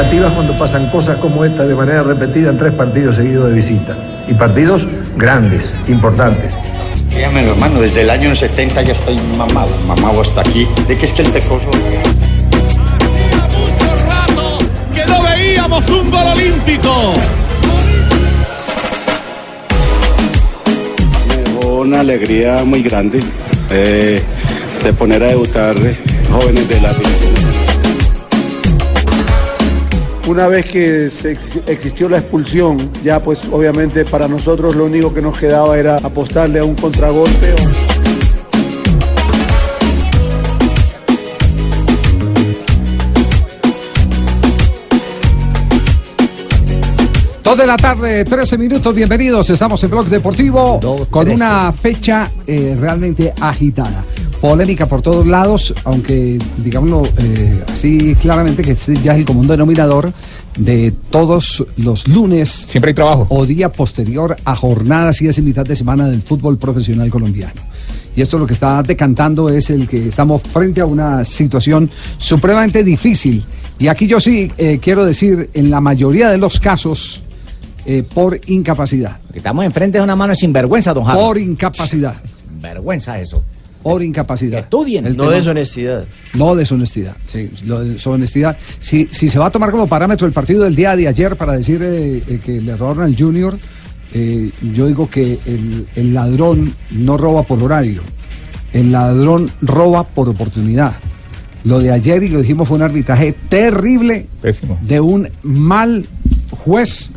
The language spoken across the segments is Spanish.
Negativas cuando pasan cosas como esta de manera repetida en tres partidos seguidos de visita. Y partidos grandes, importantes. Dígame, hermano, desde el año 70 ya estoy mamado, mamado hasta aquí. ¿De qué es que el? Hacía mucho rato que no veíamos un gol olímpico. Una alegría muy grande eh, de poner a debutar jóvenes de la división. Una vez que existió la expulsión, ya pues obviamente para nosotros lo único que nos quedaba era apostarle a un contragolpe. Dos de la tarde, 13 minutos, bienvenidos. Estamos en Blog Deportivo con una fecha eh, realmente agitada. Polémica por todos lados, aunque digámoslo eh, así claramente que este ya es el común denominador de todos los lunes. Siempre hay trabajo. O día posterior a jornadas y esa mitad de semana del fútbol profesional colombiano. Y esto lo que está decantando es el que estamos frente a una situación supremamente difícil. Y aquí yo sí eh, quiero decir, en la mayoría de los casos, eh, por incapacidad. Estamos enfrente de una mano sin vergüenza, don Javi. Por incapacidad. Vergüenza eso. Por incapacidad. Estudien. El No tema- deshonestidad. No deshonestidad, sí, lo de deshonestidad. Si, si se va a tomar como parámetro el partido del día de ayer para decir eh, eh, que le robaron al Junior, eh, yo digo que el, el ladrón no roba por horario, el ladrón roba por oportunidad. Lo de ayer, y lo dijimos, fue un arbitraje terrible Pésimo. de un mal juez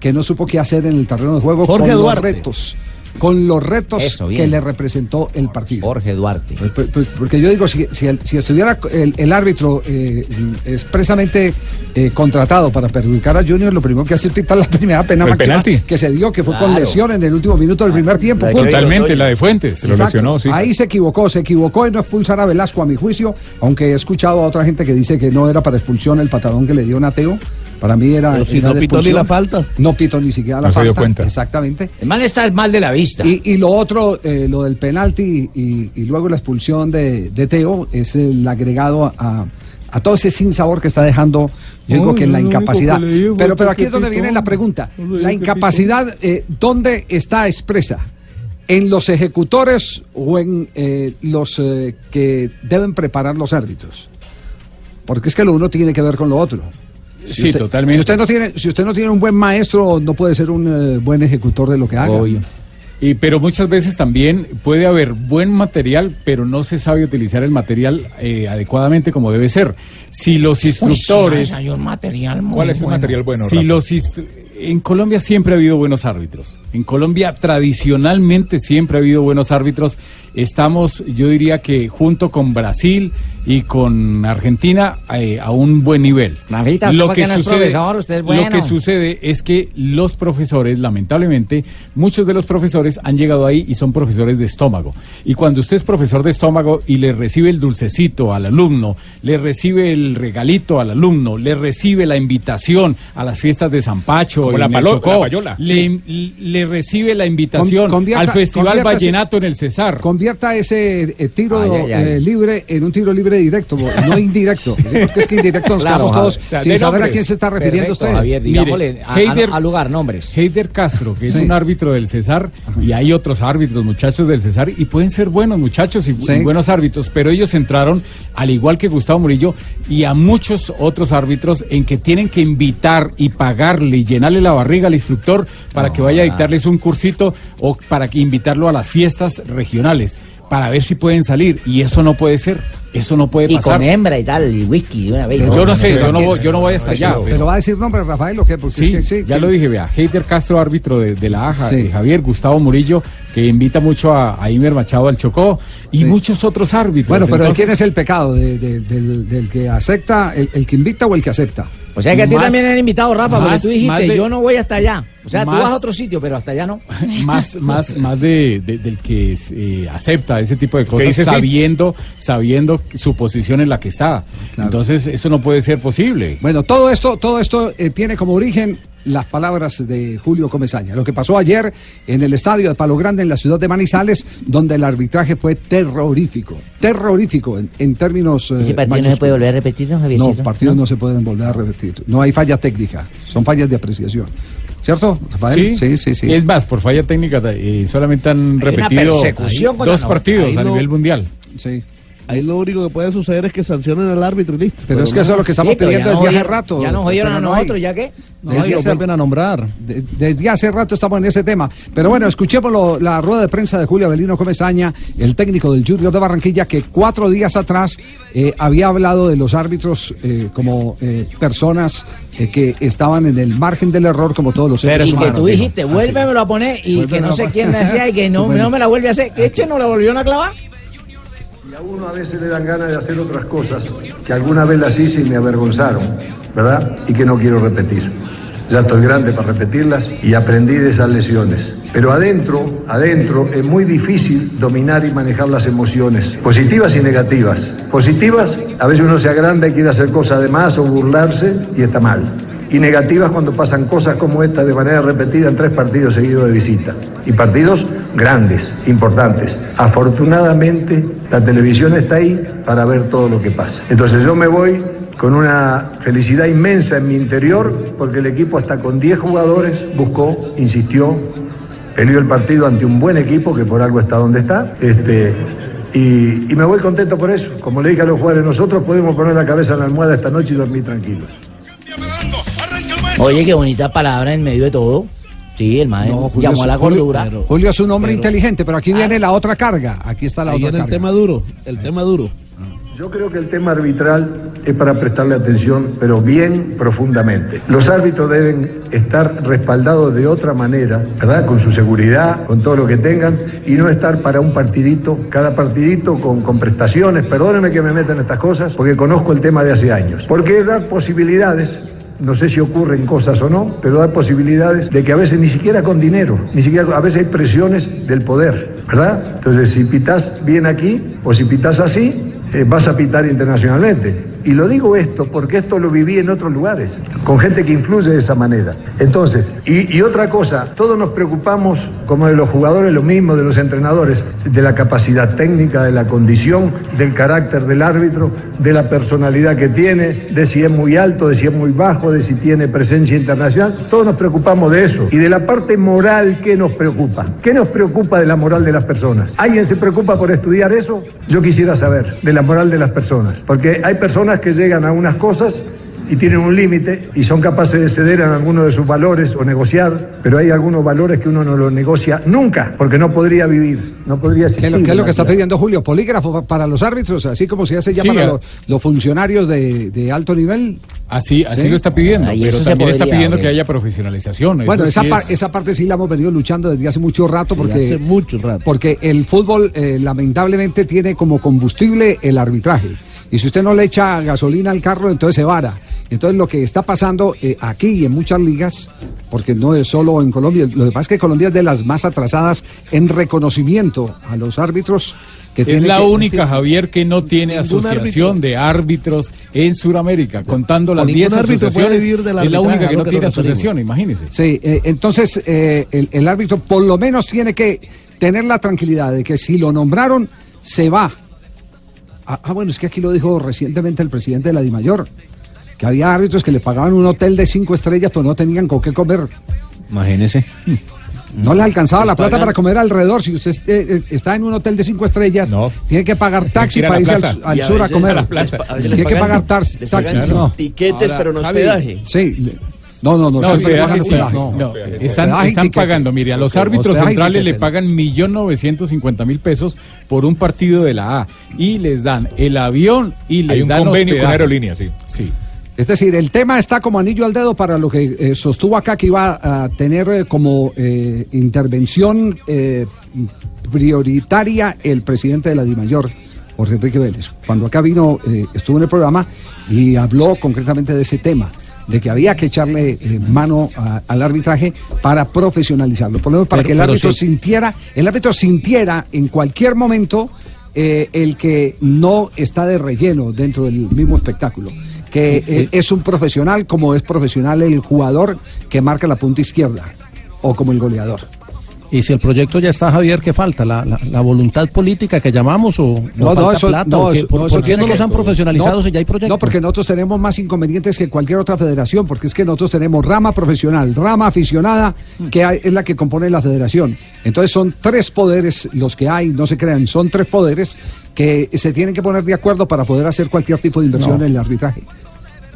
que no supo qué hacer en el terreno de juego Jorge con Duarte. los retos. Con los retos Eso, que le representó el partido. Jorge Duarte. Pues, pues, pues, porque yo digo, si, si, el- si estuviera el, el árbitro eh, expresamente eh, contratado para perjudicar a Junior, lo primero que hace es pitar la primera pena máxima penalti. que se dio, que fue con lesión en el último minuto del primer tiempo. la de punto. Totalmente, la de Fuentes. Se lo lesionó, sí. Ahí se equivocó, se equivocó en no expulsar a Velasco, a mi juicio, aunque he escuchado a otra gente que dice que no era para expulsión el patadón que le dio Nateo. Para mí era. Pero si era no de pitó ni la falta. No pitó ni siquiera la No se falta. dio cuenta. Exactamente. El man está mal de la vista. Y, y lo otro, eh, lo del penalti y, y luego la expulsión de, de Teo, es el agregado a, a todo ese sinsabor que está dejando, yo digo Ay, que la lo único incapacidad. digo Pero, pero aquí es donde pitó. viene la pregunta. La incapacidad, eh, ¿dónde está expresa? ¿En los ejecutores o en eh, los eh, que deben preparar los árbitros? Porque es que lo uno tiene que ver con lo otro. Sí, usted- totalmente. Si usted, no tiene, si usted no tiene un buen maestro, no puede ser un eh, buen ejecutor de lo que haga. Obvio. Y, pero muchas veces también puede haber buen material, pero no se sabe utilizar el material eh, adecuadamente como debe ser. Si los instructores... hay un material muy ¿Cuál es el bueno. material bueno? Si Rafa? los instru- en Colombia siempre ha habido buenos árbitros. En Colombia tradicionalmente siempre ha habido buenos árbitros. Estamos, yo diría que junto con Brasil y con Argentina eh, a un buen nivel. Mavita, usted porque no es profesor, usted es lo que sucede es que los profesores, lamentablemente, muchos de los profesores han llegado ahí y son profesores de estómago. Y cuando usted es profesor de estómago y le recibe el dulcecito al alumno, le recibe el regalito al alumno, le recibe la invitación a las fiestas de San Pacho, Como en la palo- Chocó, la payola. le, le recibe la invitación convierta- al Festival Vallenato en el Cesar. Convierta ese eh, tiro Ay, ay, ay. eh, libre en un tiro libre directo, no indirecto. Porque es que indirecto nos Claro, quedamos todos sin De saber a quién se está refiriendo Perfecto, usted. Javier, digámosle a, a- Heider- a lugar, nombres. Heider Castro, que es Sí. un árbitro del Cesar, y hay otros árbitros, muchachos del Cesar, y pueden ser buenos muchachos y, bu- Sí. y buenos árbitros, pero ellos entraron, al igual que Gustavo Murillo, y a muchos otros árbitros, en que tienen que invitar y pagarle y llenarle la barriga al instructor para que vaya a dictarles un cursito o para que invitarlo a las fiestas regionales, para ver si pueden salir, y eso no puede ser, eso no puede Y pasar. con hembra y tal, y whisky de una vez. Yo no sé, yo no voy, yo no voy hasta allá. Pero, pero- va a decir nombre Rafael o qué? Porque Sí, es que sí. ya que- lo dije, vea, Heider Castro, árbitro de, de la AJA, Sí. eh, Javier Gustavo Murillo, que invita mucho a, a Imer Machado al Chocó y Sí. muchos otros árbitros. Bueno, pero Entonces, ¿quién es el pecado? ¿De- de- del, del que acepta, el, el que invita o el que acepta? O sea que a ti también han invitado, Rafa, porque más- tú dijiste, de- yo no voy hasta allá. O sea, tú vas a otro sitio, pero hasta allá no. más, más, más de, de- del que eh, acepta ese tipo de cosas, sí. sabiendo, sabiendo su posición en la que está. Entonces, eso no puede ser posible. Bueno, todo esto, todo esto eh, tiene como origen las palabras de Julio Comesaña. Lo que pasó ayer en el estadio de Palo Grande en la ciudad de Manizales, donde el arbitraje fue terrorífico. Terrorífico en, en términos. eh, ¿Ese partido no se puede volver a repetir, don No, Javiercito? partidos no. se pueden volver a repetir. No hay falla técnica, son fallas de apreciación. ¿Cierto, Rafael? Sí, sí, sí. Es más, por falla técnica, eh, solamente han una repetido dos partidos ahí a no- nivel mundial. Sí. Ahí lo único que puede suceder es que sancionen al árbitro y listo. Pero es que no eso es lo que estamos Sí, pidiendo desde hace rato. Ya nos jodieron a nosotros, ¿ya qué? Desde No, y lo hace- vuelven a nombrar. De- Desde hace rato estamos en ese tema. Pero bueno, escuchemos lo- la rueda de prensa de Julio Avelino Comesaña, el técnico del Junior de Barranquilla, que cuatro días atrás eh, había hablado de los árbitros eh, como eh, personas eh, que estaban en el margen del error, como todos los seres Y que humanos. tú dijo. dijiste, Así. vuélvemelo a poner y que no sé quién hacía y que no, Bueno. no me la vuelve a hacer. ¿Que Eche no la volvieron a clavar? A uno a veces le dan ganas de hacer otras cosas que alguna vez las hice y me avergonzaron, ¿verdad? Y que no quiero repetir. Ya estoy grande para repetirlas y aprendí de esas lesiones. Pero adentro, adentro es muy difícil dominar y manejar las emociones, positivas y negativas. Positivas, a veces uno se agranda y quiere hacer cosas de más o burlarse y está mal. Y negativas cuando pasan cosas como esta de manera repetida en tres partidos seguidos de visita. Y partidos grandes, importantes. Afortunadamente, la televisión está ahí para ver todo lo que pasa. Entonces yo me voy con una felicidad inmensa en mi interior porque el equipo hasta con 10 jugadores buscó, insistió, peleó el partido ante un buen equipo que por algo está donde está. Este, y, y me voy contento por eso. Como le dije a los jugadores, nosotros podemos poner la cabeza en la almohada esta noche y dormir tranquilos. Oye, qué bonita palabra en medio de todo. Sí, el maestro No, llamó a la Julio- cordura. Julio es un hombre pero- inteligente, pero aquí viene la otra carga. Aquí está la Ahí otra viene el carga. tema duro, el tema duro. Yo creo que el tema arbitral es para prestarle atención, pero bien profundamente. Los árbitros deben estar respaldados de otra manera, ¿verdad? Con su seguridad, con todo lo que tengan, y no estar para un partidito, cada partidito con, con prestaciones. Perdónenme que me metan estas cosas, porque conozco el tema de hace años. Porque es dar posibilidades no sé si ocurren cosas o no, pero da posibilidades de que a veces ni siquiera con dinero, ni siquiera a veces hay presiones del poder, ¿verdad? Entonces, si pitas bien aquí o si pitas así, eh, vas a pitar internacionalmente. Y lo digo esto porque esto lo viví en otros lugares, con gente que influye de esa manera. Entonces, y, otra cosa, todos nos preocupamos, como de los jugadores, lo mismo de los entrenadores, de la capacidad técnica, de la condición, del carácter del árbitro, de la personalidad que tiene, de si es muy alto, de si es muy bajo, de si tiene presencia internacional. Todos nos preocupamos de eso. Y de la parte moral, ¿qué nos preocupa? ¿Qué nos preocupa de la moral de las personas? ¿Alguien se preocupa por estudiar eso? Yo quisiera saber de la moral de las personas. Porque hay personas que llegan a unas cosas y tienen un límite y son capaces de ceder en algunos de sus valores o negociar, pero hay algunos valores que uno no los negocia nunca, porque no podría vivir, no podría ¿Qué existir. es lo, qué es lo que está pidiendo Julio? ¿Polígrafo pa- para los árbitros, así como se hace ya Sí, para a- los, los funcionarios de, de alto nivel? Así, así ¿Sí? lo está pidiendo, Ahí pero también está pidiendo hombre. que haya profesionalización. eso Bueno, esa, sí par- es- esa parte sí la hemos venido luchando desde hace mucho rato porque, hace mucho rato. porque el fútbol eh, lamentablemente tiene como combustible el arbitraje. Y si usted no le echa gasolina al carro, entonces se vara. Entonces lo que está pasando eh, aquí y en muchas ligas, porque no es solo en Colombia, lo que pasa es que Colombia es de las más atrasadas en reconocimiento a los árbitros que Es tiene la que- única, Javier, que no tiene asociación árbitro. de árbitros en Sudamérica, contando las Ningún 10 árbitro puede asociaciones. vivir del Es la única que no que tiene asociación, imagínese. Sí, eh, entonces eh, el, el árbitro por lo menos tiene que tener la tranquilidad de que si lo nombraron, se va. Ah, ah, bueno, es que aquí lo dijo recientemente el presidente de la DIMAYOR, que había árbitros que le pagaban un hotel de cinco estrellas, pero no tenían con qué comer. Imagínese. No le alcanzaba la plata para comer alrededor. Si usted eh, eh, está en un hotel de cinco estrellas, No. tiene que pagar taxi para irse al, sur a comer. a Tiene que pagar taxi. No. tiquetes, pero no Javi, hospedaje. Sí. No, no, no. No, sí, Están, están pagando, mire, a los árbitros centrales le pagan millón novecientos cincuenta mil pesos por un partido de la A y les dan el avión y les Hay un dan convenio con aerolínea, sí. Sí. Es decir, el tema está como anillo al dedo para lo que eh, sostuvo acá que iba a tener eh, como eh, intervención eh, prioritaria el presidente de la DIMAYOR, Jorge Enrique Vélez. Cuando acá vino, eh, estuvo en el programa y habló concretamente de ese tema, de que había que echarle eh, mano a- al arbitraje para profesionalizarlo, por lo menos para Pero- que el árbitro sí. sintiera, el árbitro sintiera en cualquier momento eh, el que no está de relleno dentro del mismo espectáculo. Que eh, es un profesional como es profesional el jugador que marca la punta izquierda o como el goleador. Y si el proyecto ya está, Javier, ¿qué falta? ¿La, la, la voluntad política que llamamos o No, no, no, falta eso, plata? no, ¿O qué? eso- ¿Por, no, por qué no los han profesionalizado si ya hay proyecto? No, porque nosotros tenemos más inconvenientes que cualquier otra federación, porque es que nosotros tenemos rama profesional, rama aficionada, que hay- es la que compone la federación. Entonces son tres poderes los que hay, no se crean, son tres poderes que se tienen que poner de acuerdo para poder hacer cualquier tipo de inversión en el arbitraje.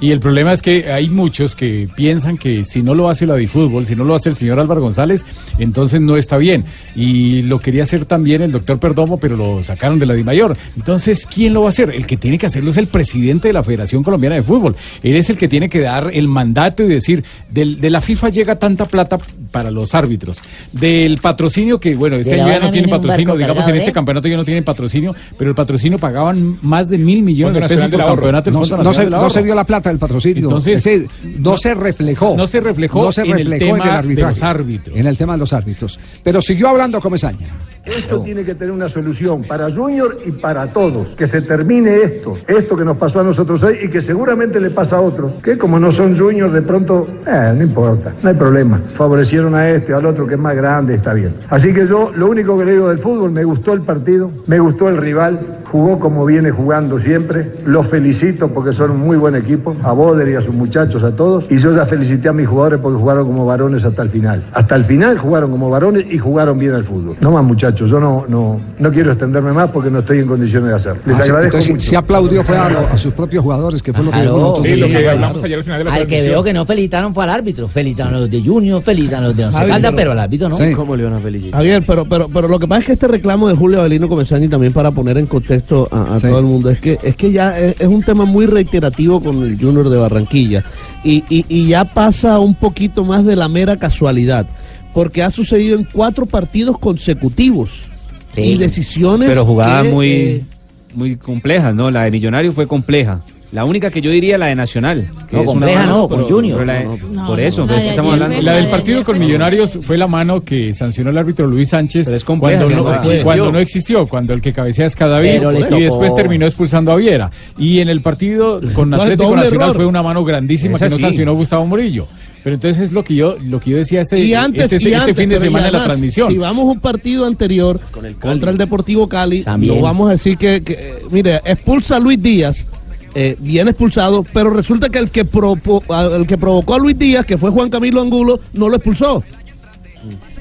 Y el problema es que hay muchos que piensan que si no lo hace la Difútbol, si no lo hace el señor Álvaro González, entonces no está bien. Y lo quería hacer también el doctor Perdomo, pero lo sacaron de la Dimayor. Entonces, ¿quién lo va a hacer? El que tiene que hacerlo es el presidente de la Federación Colombiana de Fútbol. Él es el que tiene que dar el mandato y decir, del- de la FIFA llega tanta plata para los árbitros. Del patrocinio que, bueno, este año ya no a tiene patrocinio, digamos cargado en este campeonato ya no tienen patrocinio, pero el patrocinio pagaban más de mil millones Fondo de pesos por campeonato del No, se, no se vio la plata del patrocinio. Entonces, es decir, no, se reflejó. no se reflejó no se en el reflejó tema en el de arbitraje. los árbitros. En el tema de los árbitros. Pero siguió hablando Comesaña. Esto tiene que tener una solución para Junior y para todos. Que se termine esto, esto que nos pasó a nosotros hoy y que seguramente le pasa a otros. Que como no son Junior, de pronto, eh, no importa, no hay problema. Favorecieron a este, al otro que es más grande, está bien. Así que yo, lo único que le digo del fútbol, me gustó el partido, me gustó el rival, jugó como viene jugando siempre. Los felicito porque son un muy buen equipo, a Boder y a sus muchachos, a todos. Y yo ya felicité a mis jugadores porque jugaron como varones hasta el final. Hasta el final jugaron como varones y jugaron bien al fútbol. No más muchachos, yo no, no, no quiero extenderme más porque no estoy en condiciones de hacerlo. Les Ah, sí, agradezco entonces, mucho. si aplaudió fue a, lo- a sus propios jugadores, que fue lo que Claro, sí, programa. Al que veo que no felicitaron fue al árbitro. Felicitaron a los de Junior, felicitaron a los de Once Caldas, pero- al árbitro no. Sí. ¿Cómo le van a felicitar? Javier, pero, pero, pero lo que pasa es que este reclamo de Julio Avelino Comesaña también para poner en contexto a, a Sí. todo el mundo es que es que ya es, es un tema muy reiterativo con el Junior de Barranquilla y, y, y ya pasa un poquito más de la mera casualidad porque ha sucedido en cuatro partidos consecutivos Sí. y decisiones Pero jugaba que, muy, eh, muy complejas, ¿no? La de Millonario fue compleja. La única que yo diría la de Nacional. Que No, es una compleja mano, no, con Junior. pero la de- No, no, por no, eso, la ¿de de qué estamos ayer hablando? La del partido con Millonarios fue la mano que sancionó el árbitro Luis Sánchez compleja, cuando, no, no existió. cuando no existió, cuando el que cabecea es Cadavid y después terminó expulsando a Viera. Y en el partido con Atlético Nacional error. fue una mano grandísima Esa que no sí. sancionó Gustavo Murillo. Pero entonces es lo que yo lo que yo decía este, y antes, este, y este antes, fin de semana de la transmisión. Si vamos a un partido anterior contra el Deportivo Cali, También. no vamos a decir que, que, mire, expulsa a Luis Díaz, eh, bien expulsado, pero resulta que el que, propo- el que provocó a Luis Díaz, que fue Juan Camilo Angulo, no lo expulsó.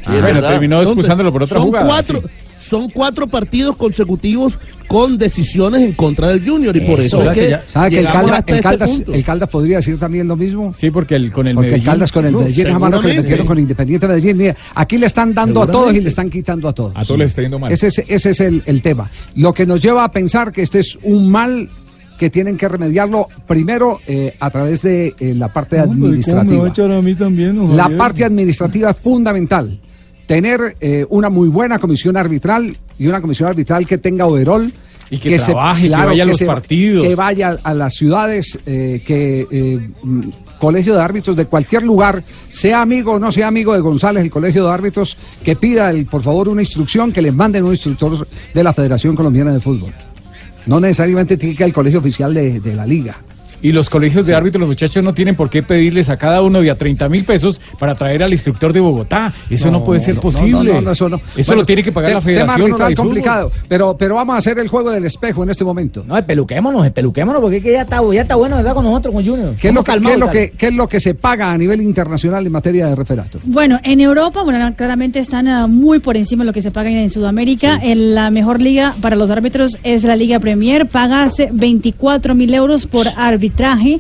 Ah, bueno, terminó expulsándolo por otra son jugada. Cuatro, sí. Son cuatro partidos consecutivos con decisiones en contra del Junior y por eso, ¿Sabe es que, ya- sabe que el, llegamos Caldas, hasta el, este Caldas, el Caldas podría decir también lo mismo? Sí, porque el, con el Porque el Medellín- Caldas con el No, Medellín, mano que metieron con Independiente Medellín. Mira, aquí le están dando a todos y le están quitando a todos. A todos les está yendo mal. Ese es, ese es el, el tema. Lo que nos lleva a pensar que este es un mal que tienen que remediarlo primero eh, a través de eh, la parte administrativa. a mí también, La parte administrativa es fundamental. Tener eh, una muy buena comisión arbitral y una comisión arbitral que tenga overall. Y que trabaje, que vaya a los partidos. Que vaya a las ciudades, eh, que eh, mm, colegio de árbitros de cualquier lugar, sea amigo o no sea amigo de González, el colegio de árbitros, que pida, el, por favor, una instrucción, que les manden un instructor de la Federación Colombiana de Fútbol. No necesariamente tiene que ir al colegio oficial de, de la liga. Y los colegios de árbitros, los muchachos no tienen por qué pedirles a cada uno de a 30 mil pesos para traer al instructor de Bogotá. Eso no, puede ser no, posible. no, no, no, eso no. Eso Bueno, lo tiene que pagar te- la federación. Tema arbitral complicado, pero, pero vamos a hacer el juego del espejo en este momento. No, espeluquémonos, espeluquémonos, porque es que ya está, ya está bueno, ¿verdad? Con nosotros, con Junior. ¿Qué es, lo que, qué es lo que, qué es lo que se paga a nivel internacional en materia de referato? Bueno, en Europa, bueno, claramente están ah, muy por encima de lo que se paga en Sudamérica. En la mejor liga para los árbitros es la Liga Premier. Paga hace 24 mil euros por árbitro. Arbitraje.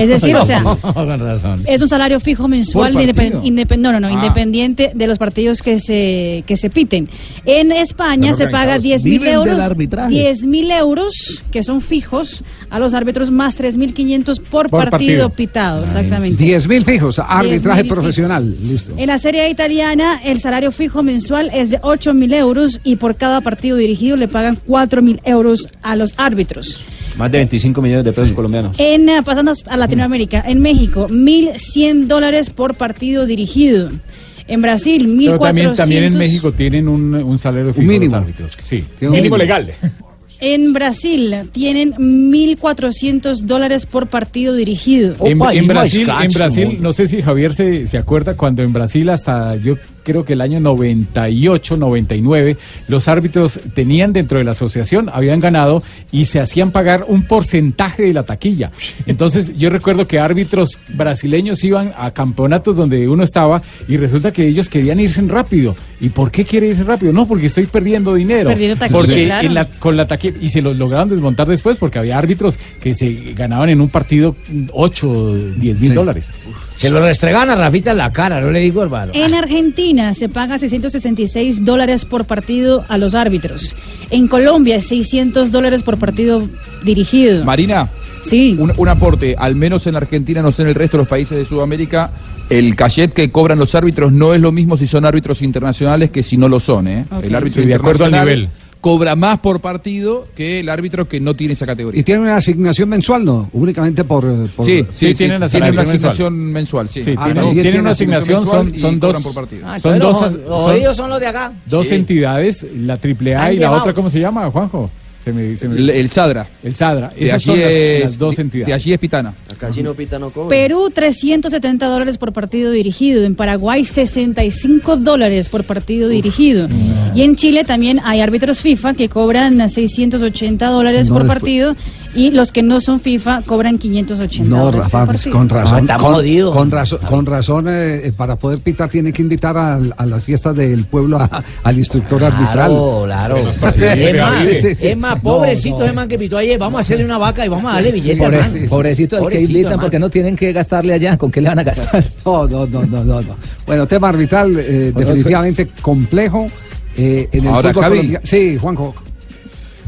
Es decir, o sea, Con razón. es un salario fijo mensual Por de partido. independ- independ- no, no, no, Ah. independiente de los partidos que se que se piten. En España se paga organizados. 10 mil euros, arbitraje. 10 mil euros que son fijos a los árbitros más 3.500 por, Por partido, partido. pitado, exactamente. 10 mil fijos, arbitraje 10.000 profesional. Listo. En la Serie italiana, el salario fijo mensual es de 8 mil euros y por cada partido dirigido le pagan 4 mil euros a los árbitros. Más de 25 millones de pesos colombianos. En, eh, pasando a Latinoamérica, en México, 1.100 dólares por partido dirigido. En Brasil, 1.400. Pero también, también en México tienen un, un salario fijo mínimo. los árbitros. Sí, un mínimo mínimo. legal. En Brasil tienen 1.400 dólares por partido dirigido. En, en Brasil, en Brasil, no sé si Javier se, se acuerda cuando en Brasil hasta yo creo que el año 98, 99, los árbitros tenían dentro de la asociación, habían ganado y se hacían pagar un porcentaje de la taquilla. Entonces yo recuerdo que árbitros brasileños iban a campeonatos donde uno estaba y resulta que ellos querían irse rápido. ¿Y por qué quiere irse rápido? No, porque estoy perdiendo dinero. Perdiendo taquilla, porque claro. en la- con la taquilla, y se los lograron desmontar después porque había árbitros que se ganaban en un partido 8, 10 mil dólares. Se lo restregan a Rafita en la cara, no le digo hermano. En Argentina se paga 666 dólares por partido a los árbitros. En Colombia, 600 dólares por partido dirigido. Marina, sí. un, un aporte, al menos en Argentina, no sé en el resto de los países de Sudamérica, el cachet que cobran los árbitros no es lo mismo si son árbitros internacionales que si no lo son. ¿eh? El árbitro Sí, de acuerdo al nivel. Cobra más por partido que el árbitro que no tiene esa categoría. ¿Y tiene una asignación mensual, no? Únicamente por... por- Sí, sí, sí, tienen tiene asignación una mensual. asignación mensual, sí. Sí, Ah, tienen tiene una asignación, mensual son, son cobran dos, por partido. Ah, son dos, los- los son oídos son los de acá. dos Sí. entidades, la AAA y la otra, ¿cómo se llama, Juanjo? Se me, se me- El, el Sadra. El Sadra. De allí son las, es- las dos de- entidades. de allí es Pitana. Acá si no pita no cobra. Perú 370 dólares por partido dirigido, en Paraguay 65 dólares por partido dirigido y en Chile también hay árbitros FIFA que cobran 680 dólares No, por después- partido y los que no son FIFA cobran 580 No, dólares Rafa, por pues, partido. con razón. está con, jodido. con razón, con razón eh, para poder pitar tiene que invitar a, las fiestas del pueblo a- al instructor arbitral. Claro, claro. Sí, Es más, No, pobrecito no. ese man que pitó ayer, vamos a hacerle una vaca y vamos a darle billetes. Pobre- man. pobrecito el que invitan man. porque no tienen que gastarle allá. ¿Con qué le van a gastar? No, no, no, no, no. no. Bueno, tema arbitral eh, definitivamente complejo eh, en el Ahora, fútbol Javi. colombiano. Sí, Juanjo.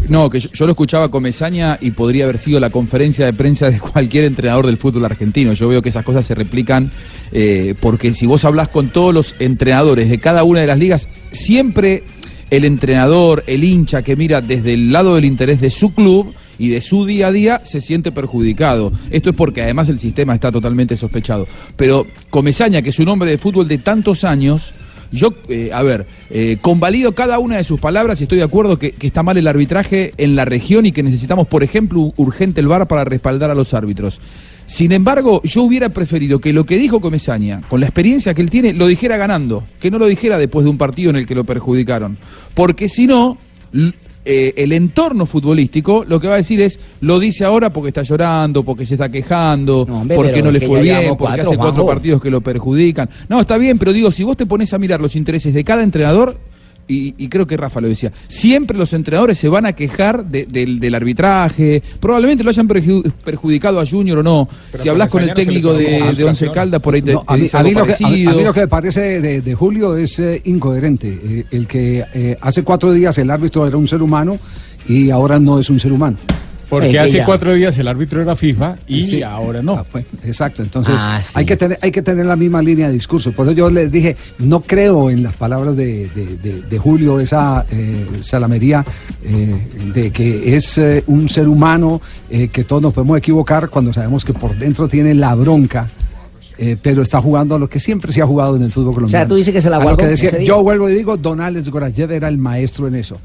No, que yo, lo escuchaba con Mesaña y podría haber sido la conferencia de prensa de cualquier entrenador del fútbol argentino. Yo veo que esas cosas se replican eh, porque si vos hablás con todos los entrenadores de cada una de las ligas, siempre el entrenador, el hincha que mira desde el lado del interés de su club y de su día a día se siente perjudicado. Esto es porque además el sistema está totalmente sospechado. Pero Comesaña, que es un hombre de fútbol de tantos años, yo, eh, a ver, eh, convalido cada una de sus palabras y estoy de acuerdo que, que está mal el arbitraje en la región y que necesitamos, por ejemplo, urgente el VAR para respaldar a los árbitros. Sin embargo, yo hubiera preferido que lo que dijo Comesaña, con la experiencia que él tiene, lo dijera ganando, que no lo dijera después de un partido en el que lo perjudicaron. Porque si no, eh, el entorno futbolístico lo que va a decir es, lo dice ahora porque está llorando, porque se está quejando, hombre, porque no le fue bien, porque cuatro, hace cuatro Juanjo. partidos que lo perjudican. No, está bien, pero digo, si vos te pones a mirar los intereses de cada entrenador, y, y creo que Rafa lo decía, siempre los entrenadores se van a quejar de- del, del arbitraje, probablemente lo hayan perju- perjudicado a Junior o no. Pero si hablas con el técnico de, de Once. Caldas, por ahí te, No, te a, mí, dice a mí algo lo que, a- parecido. a mí lo que me parece de, de Julio es eh, incoherente. Eh, el que eh, hace cuatro días el árbitro era un ser humano y ahora no es un ser humano. Porque hace cuatro días el árbitro era FIFA y ahora no. Ah, pues, exacto, entonces Ah, sí. hay, que tener, hay que tener la misma línea de discurso. Por eso yo les dije, no creo en las palabras de, de- de- de Julio, esa eh, salamería eh, de que es eh, un ser humano, eh, que todos nos podemos equivocar cuando sabemos que por dentro tiene la bronca. Eh, pero está jugando a lo que siempre se ha jugado en el fútbol colombiano. tú dices que se la A lo guardó que decía- ese día. yo vuelvo y digo, Don Alex Gorayev era el maestro en eso.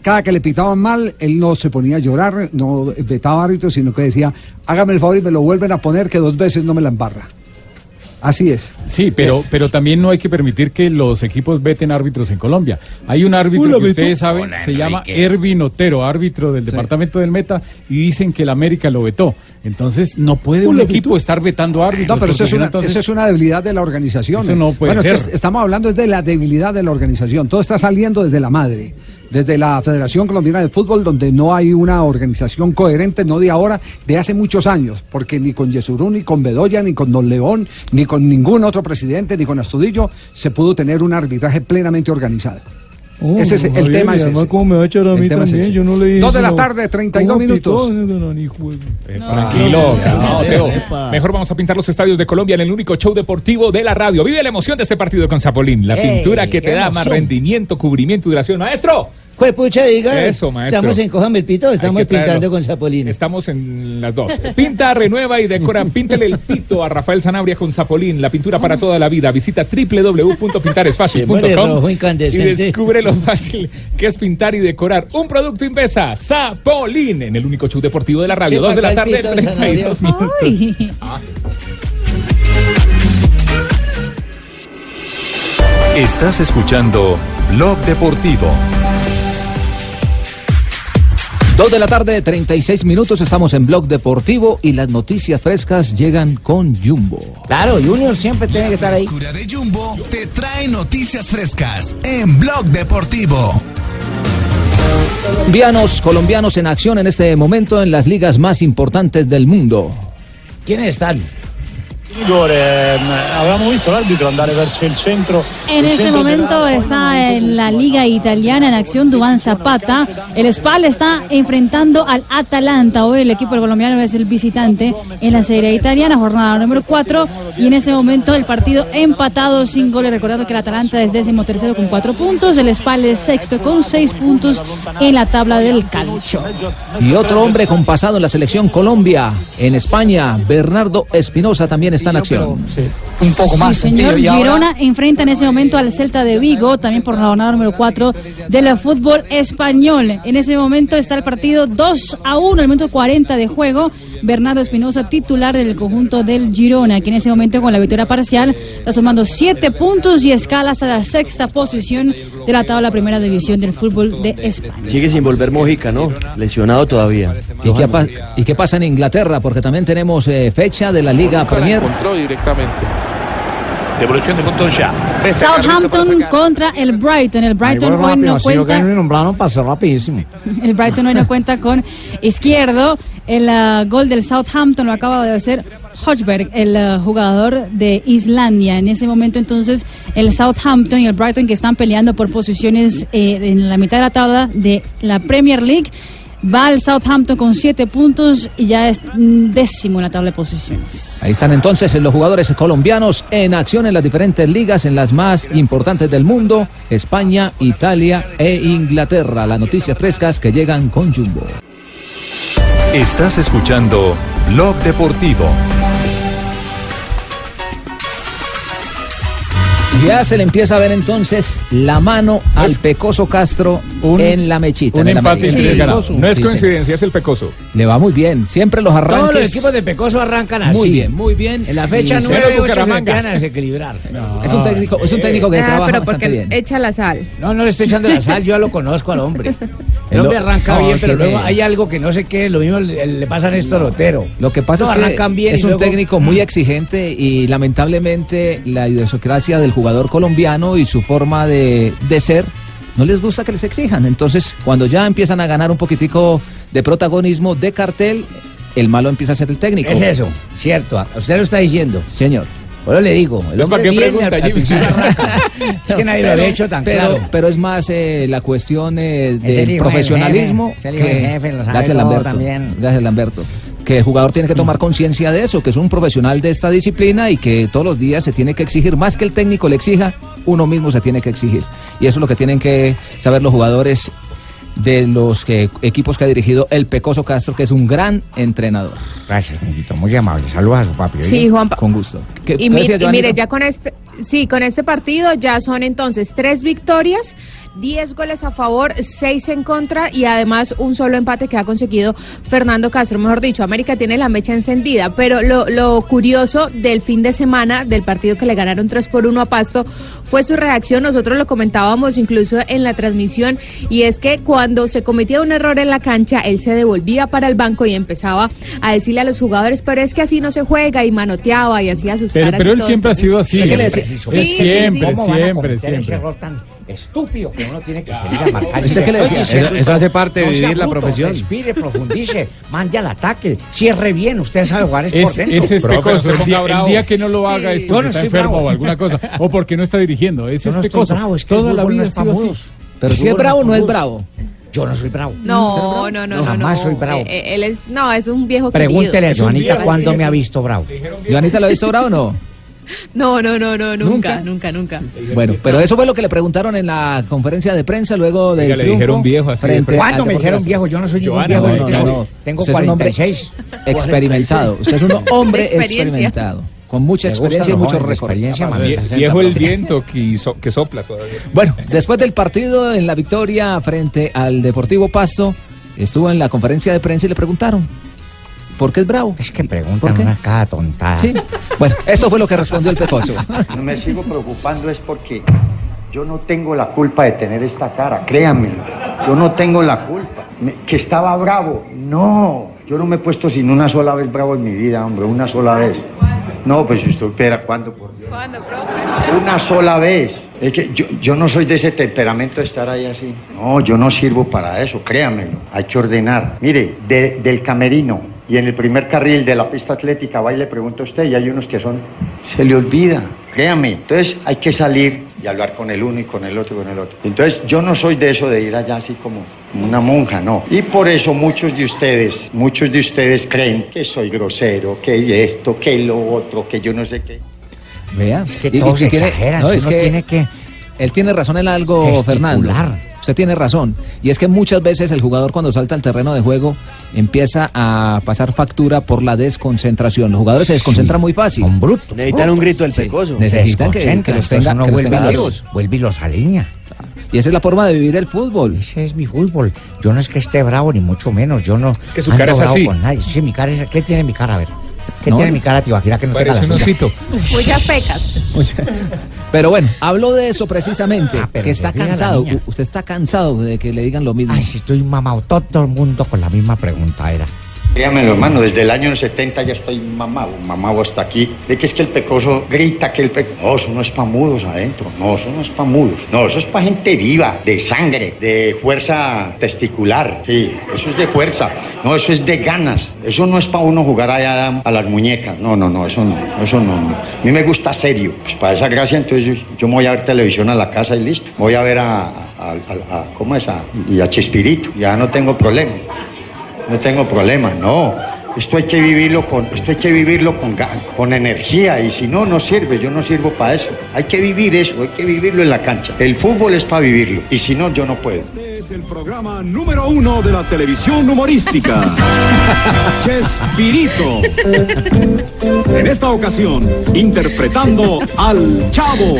Cada que le pitaban mal, él no se ponía a llorar, no vetaba árbitros, sino que decía, hágame el favor y me lo vuelven a poner que dos veces no me la embarra. Así es. Sí, pero, pero también no hay que permitir que los equipos veten árbitros en Colombia. Hay un árbitro Hola, que ustedes saben, Hola, se llama. Ervin Otero, árbitro del Sí. departamento del Meta, y dicen que el América lo vetó. Entonces, no puede un equipo estar vetando árbitros. No, pero eso es, una, entonces- eso es una debilidad de la organización. Eso no puede bueno, es que ser. est- estamos hablando es de la debilidad de la organización. Todo está saliendo desde la madre. desde la Federación Colombiana de Fútbol, donde no hay una organización coherente, no de ahora, de hace muchos años, porque ni con Yesurún, ni con Bedoya, ni con Don León, ni con ningún otro presidente, ni con Astudillo, se pudo tener un arbitraje plenamente organizado. Oh, ese es el Javier, tema es además, ese. ¿cómo me va a echar a El mí es. Yo no le dije Dos de la tarde, 32 ¿Cómo minutos. No, no, juego. Tranquilo, Teo. Epa. Mejor vamos a pintar los estadios de Colombia en el único show deportivo de la radio. Vive la emoción de este partido con Zapolín. La ¡Ey, pintura que te da más rendimiento, cubrimiento y duración. ¡Maestro! Pues pucha, diga. Eso, maestro. Estamos en Cójame el Pito, estamos pintando con Zapolín. Estamos en las dos. Pinta, renueva y decora. Píntele el pito a Rafael Sanabria con Zapolín. La pintura para toda la vida. Visita www.pintaresfacil.com y descubre lo fácil que es pintar y decorar. Un producto Invesa, Zapolín, en el único show deportivo de la radio. Sí, Dos de la tarde, pito de 32 Sanabria. minutos. Estás escuchando Blog Deportivo. Dos de la tarde, 36 minutos, estamos en Blog Deportivo y las noticias frescas llegan con Jumbo. Claro, Junior siempre tiene que estar ahí. Escura de Jumbo te trae noticias frescas en Blog Deportivo. Colombianos, colombianos en acción en este momento en las ligas más importantes del mundo. ¿Quiénes están? Rigore, ehm, avevamo visto l'arbitro andare verso il centro. En este centro momento está en la Liga Italiana en acción Duván Zapata. El Spal está enfrentando al Atalanta. Hoy el equipo colombiano es el visitante en la Serie Italiana, jornada número 4. Y en ese momento el partido empatado sin goles. Recordando que el Atalanta es décimo tercero con cuatro puntos. El Spal es sexto con seis puntos en la tabla del calcio. Y otro hombre con pasado en la selección Colombia, en España, Bernardo Espinosa también está en acción. un poco Sí, más señor. sencillo. Y ahora- Girona enfrenta en ese momento al Celta de Vigo, también por la jornada número 4 del fútbol español. En ese momento está el partido 2 a 1, el minuto 40 de juego. Bernardo Espinosa, titular del conjunto del Girona, que en ese momento con la victoria parcial está sumando 7 puntos y escala hasta la sexta posición de la tabla primera división del fútbol de España. Sigue sin volver Mojica, ¿no? Lesionado todavía. ¿Y qué, pa- y qué pasa en Inglaterra? Porque también tenemos eh, fecha de la Liga Premier. encontró directamente. Devolución de Montoya. Southampton contra el Brighton. El Brighton hoy no cuenta. nombraron pasó rapidísimo. El Brighton hoy no cuenta con izquierdo. El ah, gol del Southampton lo acaba de hacer Hodgberg, el ah, jugador de Islandia. En ese momento entonces el Southampton y el Brighton que están peleando por posiciones eh, en la mitad de la tabla de la Premier League. Va el Southampton con siete puntos y ya es décimo en la tabla de posiciones. Ahí están entonces los jugadores colombianos en acción en las diferentes ligas, en las más importantes del mundo, España, Italia e Inglaterra. Las noticias frescas que llegan con Jumbo. Estás escuchando Blog Deportivo. Ya se le empieza a ver entonces la mano al Pecoso Castro en la mechita. Un en el empate ganados. No es Sí, coincidencia, es el pecoso. Le va muy bien. Siempre los arranques. Todos los equipos de Pecoso arrancan así. Muy bien, muy bien. En la fecha Y 9 cero 8 se empiezan a desequilibrar. Es un técnico, es un técnico que Ah, trabaja pero bastante porque bien. echa la sal. No, no le estoy echando la sal, yo ya lo conozco al hombre. El hombre arranca no, bien, pero luego hay algo que no sé qué, lo mismo le, le pasa a Néstor Otero. Lo que pasa No, es que bien es un luego- técnico muy exigente y lamentablemente la idiosincrasia del jugador colombiano y su forma de, de ser no les gusta que les exijan. Entonces, cuando ya empiezan a ganar un poquitico de protagonismo de cartel, el malo empieza a ser el técnico. Es eso, cierto. Usted lo está diciendo. Señor. Eso le digo. El hombre ¿para qué pregunta, al- Jimmy? Es que nadie lo había hecho tan pero, claro. Pero es más eh, la cuestión eh, del profesionalismo. jefe, jefe, gracias, Lamberto. también. Gracias, Lamberto. Que el jugador tiene que tomar conciencia de eso, que es un profesional de esta disciplina y que todos los días se tiene que exigir, más que el técnico le exija, uno mismo se tiene que exigir. Y eso es lo que tienen que saber los jugadores de los que- equipos que ha dirigido el Pecoso Castro, que es un gran entrenador. Gracias, mijito. Muy amable. Saludos a su papi. Sí. Juanpa. Con gusto. ¿Qué- Y, mi- mire, ya con este, sí, con este partido ya son entonces tres victorias, diez goles a favor, seis en contra y además un solo empate que ha conseguido Fernando Castro. Mejor dicho, América tiene la mecha encendida, pero lo, lo curioso del fin de semana del partido que le ganaron 3 por 1 a Pasto fue su reacción. Nosotros lo comentábamos incluso en la transmisión y es que cuando se cometía un error en la cancha, él se devolvía para el banco y empezaba a decirle a los jugadores, pero es que así no se juega y manoteaba y hacía sus Pero, caras. pero él todo. siempre ha sido así. ¿Qué le decía? Sí, sí, siempre, ¿Cómo van a siempre, cometer siempre. ese error tan estúpido que uno tiene que salir a marcar? ¿Usted qué le decía? diciendo Eso- hace parte de no vivir la profesión. Respire, profundice, mande al ataque, cierre bien, usted sabe jugar es, por Es, dentro. ese es Profe, pecoso. no El día, el bravo. día que no lo haga es porque no está enfermo bravo. o alguna cosa. O porque no está dirigiendo. Ese Yo es no estoy pecoso. bravo, es que Toda la vida no es así. Pero si es bravo, no no es bravo. Yo no soy bravo. No, no, no, no. Jamás no. soy bravo. Eh, eh, él es, no, es un viejo Pregúntele a querido. Joanita un viejo cuándo me ha visto bravo. ¿Joanita lo ha visto bravo o no? No, no, no, no, nunca, nunca, nunca. Bueno, pero eso fue lo que le preguntaron en la conferencia de prensa luego del Oiga, le triunfo dijeron viejo así de frente al ¿Cuándo me dijeron viejo? Yo no soy ningún Joana, viejo. No, yo no, tengo, no. tengo Usted es un hombre 46. Experimentado. Usted es un hombre Experiencia. experimentado. Con mucha Me gustan experiencia y los mucho jóvenes de récord. experiencia, Vie- mami. 60 Viejo el viento que, so- que sopla todavía. Bueno, después del partido en la victoria frente al Deportivo Pasto, estuvo en la conferencia de prensa y le preguntaron, ¿por qué es bravo? Es que ¿Por preguntan una cada tontada. Sí. Bueno, eso fue lo que respondió el pecoso. No me sigo preocupando es porque yo no tengo la culpa de tener esta cara, créanme. Yo no tengo la culpa. Me- que estaba bravo, no. Yo no me he puesto sin una sola vez bravo en mi vida, hombre, una sola vez. No, pues si usted espera, ¿cuándo? Por Dios? ¿Cuándo, profe? Una sola vez. Es que yo, yo no soy de ese temperamento de estar ahí así. No, yo no sirvo para eso, créamelo. Hay que ordenar. Mire, de- del camerino y en el primer carril de la pista atlética va y le pregunto a usted y hay unos que son... Se le olvida, créame. Entonces hay que salir y hablar con el uno y con el otro y con el otro. Entonces yo no soy de eso de ir allá así como una monja, no. Y por eso muchos de ustedes, muchos de ustedes creen que soy grosero, que esto, que lo otro, que yo no sé qué. Vea, Es que todos exageran, no, si es uno que tiene que él tiene razón en algo, gesticular. Fernando. Usted tiene razón. Y es que muchas veces el jugador cuando salta al terreno de juego empieza a pasar factura por la desconcentración. Los jugadores se desconcentran muy fácil. Son brutos. Necesitan un grito del pecoso. Necesitan que, los entonces tenga, uno que los vuelve, tenga vivos. los, vuelve y los alinea. Y esa es la forma de vivir el fútbol. Ese es mi fútbol. Yo no es que esté bravo, ni mucho menos. Yo no Es que su ando cara es bravo así. con nadie. Sí, mi cara es... ¿Qué tiene mi cara? A ver. ¿Qué No, tiene mi cara, Tibaquira, que no tenga Parece la un osito. Muchas pecas. Pero bueno, habló de eso precisamente, Ah, que está cansado. Usted está cansado de que le digan lo mismo. Ay, si estoy mamado. Todo el mundo con la misma pregunta era. Créamelo, hermano, desde el año 70 ya estoy mamado, mamado hasta aquí. De que es que el pecoso grita que el pecoso. No, eso no es pa' mudos adentro. No, eso no es pa' mudos. No, eso es pa' gente viva, de sangre, de fuerza testicular. Sí, eso es de fuerza. No, eso es de ganas. Eso no es pa' uno jugar allá a las muñecas. No, no, no, eso no. Eso no. no. A mí me gusta serio. Pues para esa gracia, entonces yo, me voy a ver televisión a la casa y listo. Voy a ver a. a, ¿Cómo es? Y a Chespirito. Ya no tengo problema. No tengo problema, no. Esto hay que vivirlo con, esto hay que vivirlo con, con energía y si no, no sirve, yo no sirvo para eso. Hay que vivir eso, hay que vivirlo en la cancha. El fútbol es para vivirlo y si no, yo no puedo. Es el programa número uno de la televisión humorística. Chespirito. En esta ocasión, interpretando al Chavo.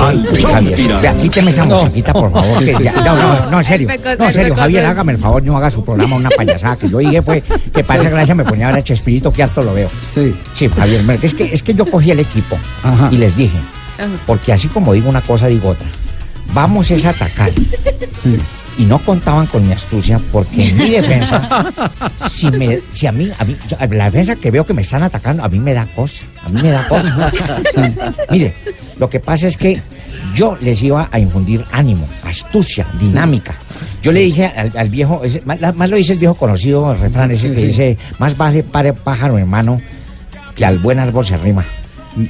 Al Javier, vea, quíteme esa musiquita, por favor. que No. ya- no, no, no, en serio. No, en serio, Javier, hágame el favor, no haga su programa una payasada. Que yo dije, pues, que para esa gracia me ponía a ver a Chespirito, que harto lo veo. Sí. Sí, Javier, es que, es que yo cogí el equipo Ajá. y les dije, porque así como digo una cosa, digo otra. Vamos es a atacar. Y no contaban con mi astucia porque en mi defensa, si, me, si a mí, a mí, la defensa que veo que me están atacando, a mí me da cosa. A mí me da cosa. Mire, lo que pasa es que yo les iba a infundir ánimo, astucia, dinámica. Yo le dije al, al viejo, ese- más, lo dice el viejo conocido el refrán ese Sí, que dice, más vale pare pájaro hermano que al buen árbol se rima.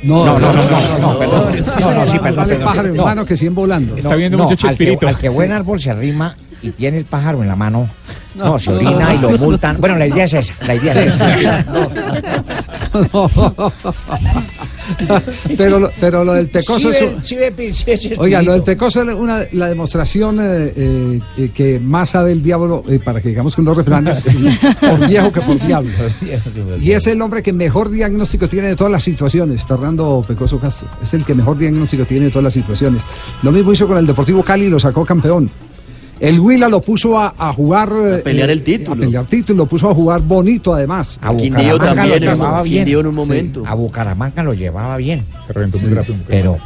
No, No, no, no, no, no, perdón. No, no, sí, perdón, pájaro en No. mano que 100 volando. Está viendo mucho Chespirito. Al que, buen árbol se arrima y tiene el pájaro en la mano, no, se orina y lo multan. Bueno, la idea es esa, la idea es esa. pero, lo- pero lo del pecoso es... Sí, sí, sí, Oiga, lo del pecoso es una, la demostración eh, eh, eh, que más sabe el diablo, eh, para que digamos con los refranes, por viejo que por diablo. Y es el hombre que mejor diagnóstico tiene de todas las situaciones, Fernando Pecoso Castro. Es el que mejor diagnóstico tiene de todas las situaciones. Lo mismo hizo con el Deportivo Cali y lo sacó campeón. El Huila lo puso a, a jugar. A pelear el título. A pelear título, lo puso a jugar bonito además. A Quindío Bucaramanga también, lo llevaba bien. Quindío en un Sí, momento. A Bucaramanga lo llevaba bien. Se reventó muy Sí. rápido. Pero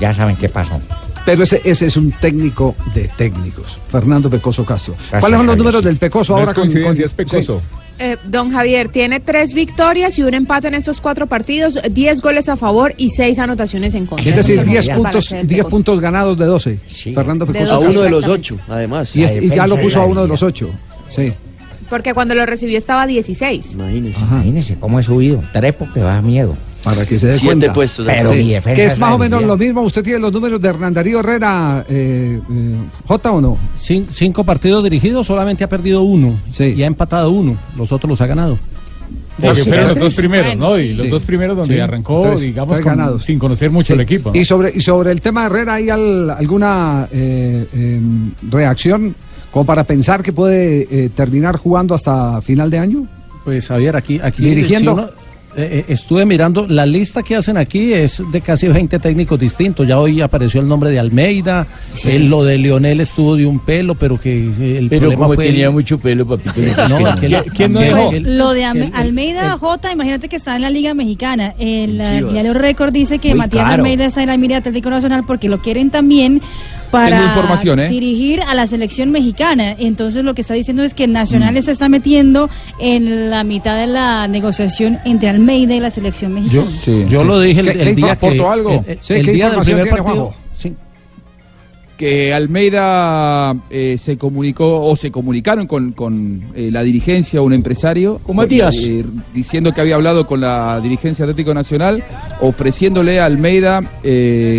ya saben qué pasó. Pero ese, ese es un técnico de técnicos, Fernando Pecoso Castro. Gracias, ¿Cuáles son los Javier. números del Pecoso No ahora es coincidencia, es pecoso. sí. Eh, don Javier tiene tres victorias y un empate en estos cuatro partidos, 10 goles a favor y seis anotaciones en contra. Es decir, Eso 10 para puntos, ser 10 Pecoso. puntos ganados de 12. Fernando De Pecoso. A 12, uno de los ocho, además. Y, es- y ya lo puso a uno de los 8. Sí. Porque cuando lo recibió estaba a 16. Imagínese. Imagínese cómo he subido. Tres porque da miedo. Para que se dé Siete cuenta. puestos. Pero Sí, mi defensa que es es más o menos lo mismo. ¿Usted tiene los números de Hernán Darío Herrera, eh, eh, J o no? Cin- cinco partidos dirigidos, solamente ha perdido uno. Y ha empatado uno. Los otros los ha ganado. Porque fueron los dos primeros, ¿no? Y los Sí. dos primeros donde Sí. arrancó, digamos, con- ganados. sin conocer mucho Sí. el equipo. ¿no? Y sobre, y sobre el tema de Herrera, ¿hay al- alguna eh, eh, reacción como para pensar que puede eh, terminar jugando hasta final de año? Pues Javier, aquí, aquí Dirigiendo. Eh, eh, estuve mirando, la lista que hacen aquí es de casi 20 técnicos distintos. Ya hoy apareció el nombre de Almeida, Sí. eh, lo de Leonel estuvo de un pelo, pero que eh, el Pero problema como fue tenía el- mucho pelo, Lo de el- Almeida J, imagínate que está en la Liga Mexicana. El diario Récord dice que Muy Matías caro. Almeida está en la mira Atlético Nacional porque lo quieren también para información, ¿eh? dirigir a la selección mexicana. Entonces lo que está diciendo es que Nacional Mm. se está metiendo en la mitad de la negociación entre Almeida y la selección Yo, mexicana. yo lo dije el, ¿Qué- el qué día que algo? el, el- Sí, el ¿qué día del primer partido. Juanjo? Que Almeida eh, se comunicó o se comunicaron con, con, eh, la dirigencia o un empresario Con Matías. eh, diciendo que había hablado con la dirigencia Atlético Nacional ofreciéndole a Almeida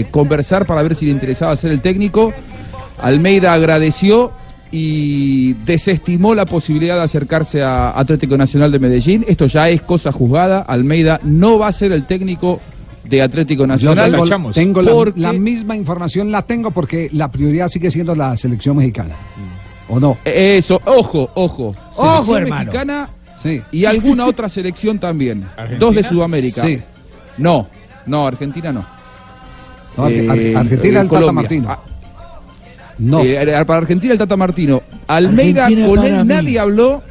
conversar para ver si le interesaba ser el técnico. Almeida agradeció y desestimó la posibilidad de acercarse a Atlético Nacional de Medellín. Esto ya es cosa juzgada. Almeida no va a ser el técnico de Atlético Yo Nacional tengo, tengo la, porque- la misma información, la tengo porque la prioridad sigue siendo la selección mexicana. ¿O no? Eso, ojo, ojo. Ojo, hermano. mexicana Sí. y alguna otra selección también. ¿Argentina? Dos de Sudamérica. Sí. No, no, Argentina no. No, Ar- Eh, Ar- Argentina el Tata. Martino. Ah, No. eh, para Argentina el Tata Martino. Almeida, Argentina con él mí. nadie habló.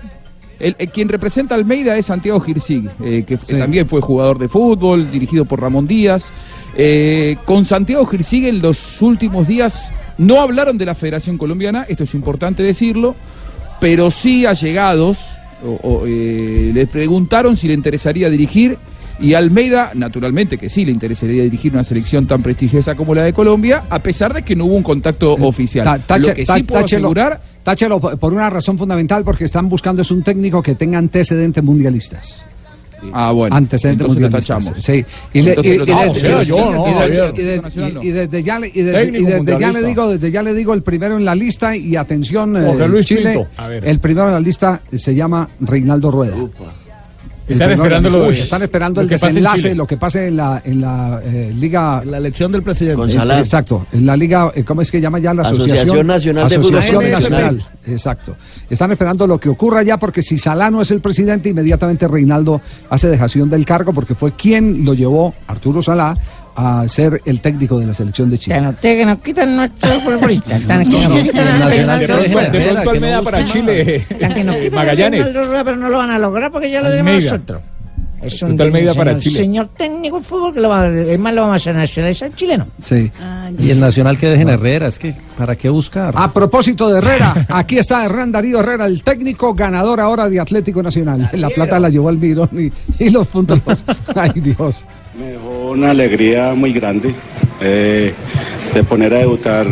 El, eh, quien representa a Almeida es Santiago Girsig, eh, que también fue jugador de fútbol, dirigido por Ramón Díaz. Eh, con Santiago Girsig en los últimos días no hablaron de la Federación Colombiana, esto es importante decirlo, pero sí allegados o, o, eh, le preguntaron si le interesaría dirigir y Almeida, naturalmente que sí le interesaría dirigir una selección tan prestigiosa como la de Colombia, a pesar de que no hubo un contacto oficial. Ta- tache- Lo que sí puedo táchelo- asegurar táchelo por una razón fundamental, porque están buscando es un técnico que tenga antecedentes mundialistas. Ah, bueno. Antecedentes lo mundialistas. tachamos. Sí. Y, desde- ya le- y desde- Técnico y desde ya le digo, desde ya le digo el primero en la lista y atención eh, Luis Chile, Pinto. A ver. el primero en la lista se llama Reinaldo Rueda. El Están esperando lo de- están esperando lo el que pase en desenlace, lo que pase en la en la eh, liga La elección del presidente. Con Eh, Salah. Exacto, en la liga, eh, ¿cómo es que llama ya la asociación? Asociación Nacional de Fútbol Asociación Profesional. Nacional, exacto. Están esperando lo que ocurra ya porque si Salah no es el presidente, inmediatamente Reinaldo hace dejación del cargo porque fue quien lo llevó, Arturo Salah, a ser el técnico de la selección de Chile. Que nos quitan nuestros futbolistas. Tan que nos quitan a Nacional de Reinaldo pronto- de Rueda. pronto Almeida para Chile. Que nos eh, quitan Magallanes. Pero no lo van a lograr porque ya lo tenemos nosotros. Es un Almeida señor, para Chile. señor técnico de fútbol que lo va, es más lo vamos a nacionalizar chileno. Sí. Y el Nacional que dejen Herrera, es que ¿para qué buscar? A propósito de Herrera, aquí está Hernán Darío Herrera, el técnico ganador ahora de Atlético Nacional. La plata la llevó al Mirón y, y los puntos. Ay, Dios. Me dejó una alegría muy grande eh, de poner a debutar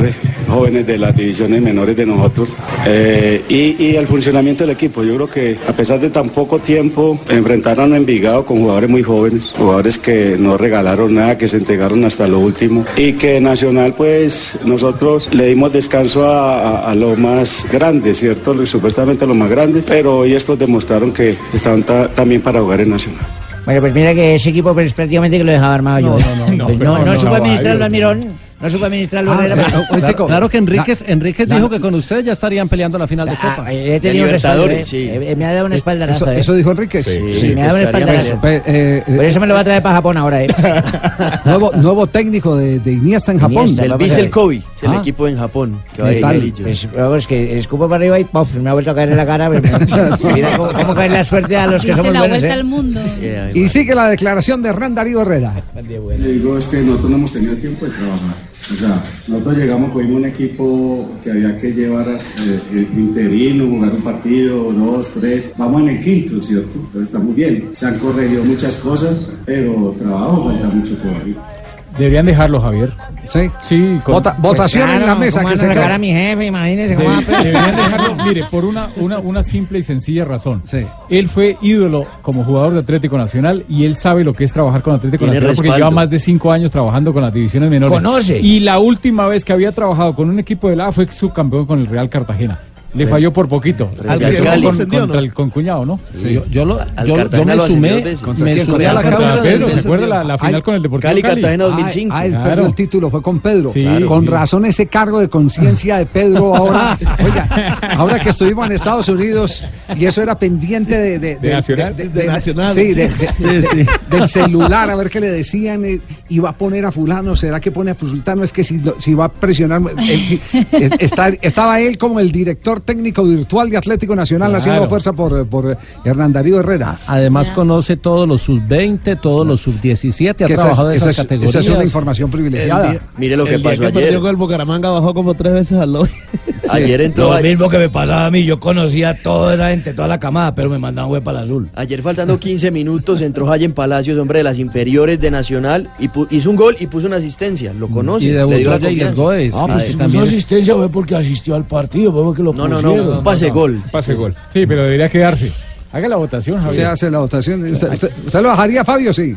jóvenes de las divisiones menores de nosotros eh, y, y el funcionamiento del equipo. Yo creo que a pesar de tan poco tiempo enfrentaron a Envigado con jugadores muy jóvenes, jugadores que no regalaron nada, que se entregaron hasta lo último y que Nacional pues nosotros le dimos descanso a, a- a lo más grande, ¿cierto? Supuestamente a lo más grande, pero hoy estos demostraron que estaban ta- también para jugar en Nacional. Bueno, pues mira que ese equipo pues, prácticamente que lo dejaba armado yo. ¿eh? no, Pues pero no, no, no supo no, administrarlo. Almirón, no supo administrarlo Ah, Herrera. claro, pero- claro, claro que Enríquez, Enríquez la- dijo que con usted ya estarían peleando la final de Copa. Ah, he tenido eh. Eh, me ha dado una espaldarazo. Eso, eh. eso dijo Enríquez. Sí, me ha dado un espaldarazo. Pues, eh, eh, Por eso me lo va a traer para Japón ahora, ¿eh? nuevo, nuevo técnico de, de Iniesta en Japón. Iniesta, El ver. Kobe, es el Ah. equipo en Japón. Que. Pues vamos, que escupo para arriba y ¡pof! Me ha vuelto a caer en la cara. pero- Mira cómo, cómo cae la suerte a los que Dice somos la buenos, vuelta ¿eh? al mundo. Y sigue la declaración de Hernán Darío Herrera. Le digo, es que nosotros no hemos tenido tiempo de trabajar. O sea, nosotros llegamos, cogimos un equipo que había que llevar a, eh, eh, interino, jugar un partido, dos, tres. Vamos en el quinto, ¿cierto? Entonces está muy bien. Se han corregido muchas cosas, pero trabajo falta mucho todavía. Deberían dejarlo, Javier. Sí. Sí. Vota- votación en la mesa. que se sacar a mi jefe, imagínese cómo a Debe- Deberían dejarlo, mire, por una, una, una simple y sencilla razón. Él fue ídolo como jugador de Atlético Nacional y él sabe lo que es trabajar con Atlético Tiene Nacional porque lleva más de cinco años trabajando con las divisiones menores. Conoce. Y la última vez que había trabajado con un equipo de la fue subcampeón con el Real Cartagena. Le falló por poquito. Al que Con- contra ¿no? el concuñado, ¿no? Yo, yo lo- yo- yo me sumé, dos veces. ¿Contra me sumé a la causa Pedro, ¿se acuerda la, la final Ay, con el Deportivo Cali, Cali? Cartagena Ah, 2005. ah, él Claro. perdió el título, fue con Pedro. Sí, con sí. razón ese cargo de conciencia de Pedro ahora. Oiga, ahora que estuvimos en Estados Unidos y eso era pendiente de... De, ¿De Nacional? De Nacional, Sí, sí. de- de- Sí, de- sí. del celular, a ver qué le decían. eh, ¿Iba a poner a fulano? ¿Será que pone a sultano? Es que si, lo- si va a presionar... eh, eh, está- estaba él como el director técnico virtual de Atlético Nacional Claro. haciendo fuerza por, por Hernán Darío Herrera. Además conoce todos los sub-20, todos los sub-17, ha Que esa trabajado en esa esas es- categorías. esa es una información privilegiada. El día- Mire lo que el día pasó que ayer. perdió con el Bucaramanga bajó como tres veces al lobby. Ayer entró- Lo mismo que me pasaba a mí, yo conocía a toda esa gente, toda la camada, pero me mandaban web para el azul. Ayer faltando 15 minutos entró Jayen Palacios, hombre de las inferiores de Nacional, y hizo un gol y puso una asistencia. Lo conoce. Y debutó dio la Jair. Goes, Ah, que pues si también puso es- asistencia fue porque asistió al partido, fue porque lo No, no, no, un pase gol. Pase gol. Sí, pero debería quedarse. Haga la votación, Javier. Se hace la votación. ¿Usted, usted- usted lo bajaría, Fabio? Sí.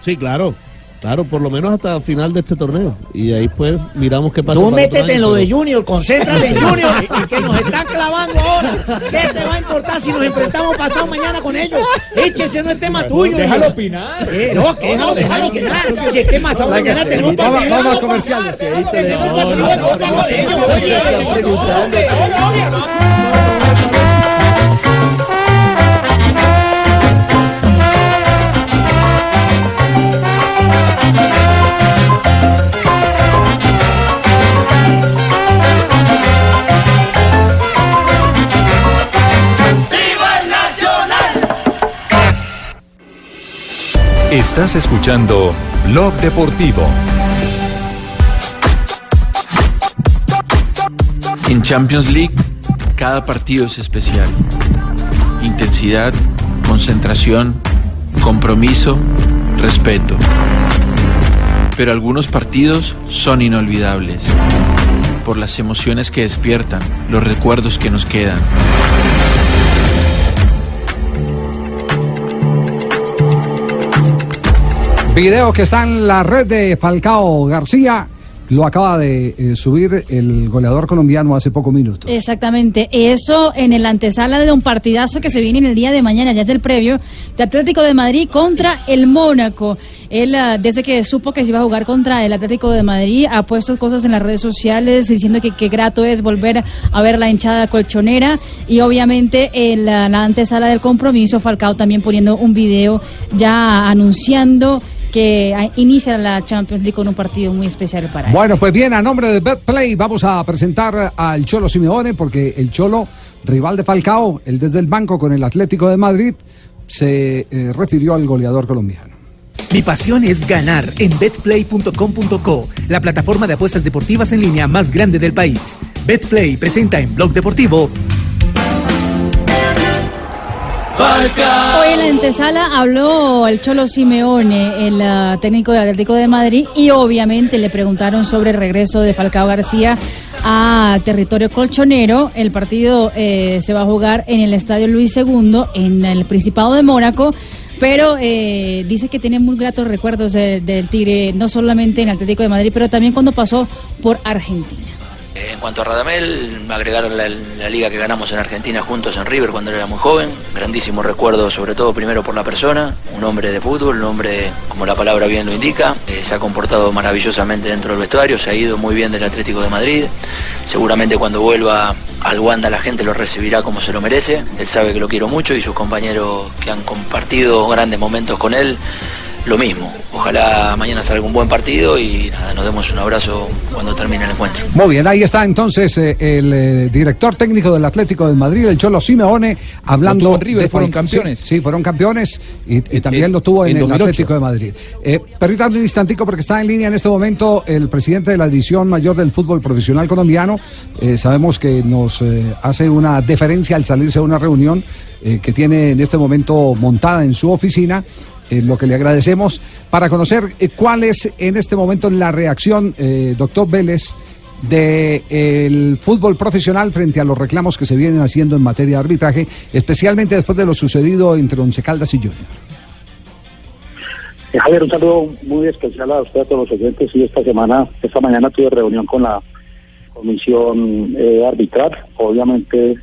Sí, claro. Claro, por lo menos hasta el final de este torneo. Y ahí pues miramos qué pasa. Tú métete en lo de Junior, concéntrate en Junior, y, y que nos están clavando ahora. ¿Qué te va a importar si nos enfrentamos pasado mañana con ellos? Échese, no es tema tuyo. Déjalo opinar. Eh, no, que déjalo, déjalo opinar. Si es que pasado mañana tenemos Vamos- partido. vamos a no, comerciales. Tenemos partido de Copa con ellos, oye. ¡Viva Estás escuchando Blog Deportivo. En Champions League, cada partido es especial. Intensidad, concentración, compromiso, respeto. Pero algunos partidos son inolvidables. Por las emociones que despiertan, los recuerdos que nos quedan. Video que está en la red de Falcao García. Lo acaba de eh, subir el goleador colombiano hace pocos minutos. Exactamente, eso en el antesala de un partidazo que se viene en el día de mañana, ya es el previo, de Atlético de Madrid contra el Mónaco. Él, ah, desde que supo que se iba a jugar contra el Atlético de Madrid, ha puesto cosas en las redes sociales diciendo que qué grato es volver a ver la hinchada colchonera y obviamente en la, la antesala del compromiso, Falcao también poniendo un video ya anunciando que inicia la Champions League con un partido muy especial para él. Bueno, pues bien, a nombre de BetPlay vamos a presentar al Cholo Simeone porque el Cholo, rival de Falcao, el desde el banco con el Atlético de Madrid, se eh, refirió al goleador colombiano. Mi pasión es ganar en betplay.com.co, la plataforma de apuestas deportivas en línea más grande del país. Betplay presenta en Blog Deportivo. Hoy en la antesala habló el Cholo Simeone, el ah, técnico del Atlético de Madrid, y obviamente le preguntaron sobre el regreso de Falcao García a territorio colchonero. El partido eh, se va a jugar en el Estadio Luis II, en el Principado de Mónaco. Pero eh, dice que tiene muy gratos recuerdos de- del Tigre, no solamente en Atlético de Madrid, pero también cuando pasó por Argentina. En cuanto a Radamel, agregar la, la liga que ganamos en Argentina juntos en River cuando él era muy joven. Grandísimo recuerdo, sobre todo primero por la persona, un hombre de fútbol, un hombre, como la palabra bien lo indica, eh, se ha comportado maravillosamente dentro del vestuario, se ha ido muy bien del Atlético de Madrid. Seguramente cuando vuelva al Wanda la gente lo recibirá como se lo merece. Él sabe que lo quiero mucho y sus compañeros que han compartido grandes momentos con él lo mismo. Ojalá mañana salga un buen partido y nada, nos demos un abrazo cuando termine el encuentro. Muy bien, ahí está entonces eh, el eh, director técnico del Atlético de Madrid, el Cholo Simeone, hablando Lo tuvo en River, de fueron campeones. Sí, sí, fueron campeones y, y también lo tuvo en, en el 2008. Atlético de Madrid. Eh, permítame un instantico porque está en línea en este momento el presidente de la división mayor del fútbol profesional colombiano. Eh, sabemos que nos eh, hace una deferencia al salirse de una reunión eh, que tiene en este momento montada en su oficina. Eh, lo que le agradecemos para conocer eh, cuál es en este momento la reacción, eh, doctor Vélez, del fútbol profesional frente a los reclamos que se vienen haciendo en materia de arbitraje, especialmente después de lo sucedido entre Once Caldas y Junior. Eh, Javier, un saludo muy especial a usted, a todos los oyentes. Y esta semana, esta mañana tuve reunión con la comisión eh, arbitral. Obviamente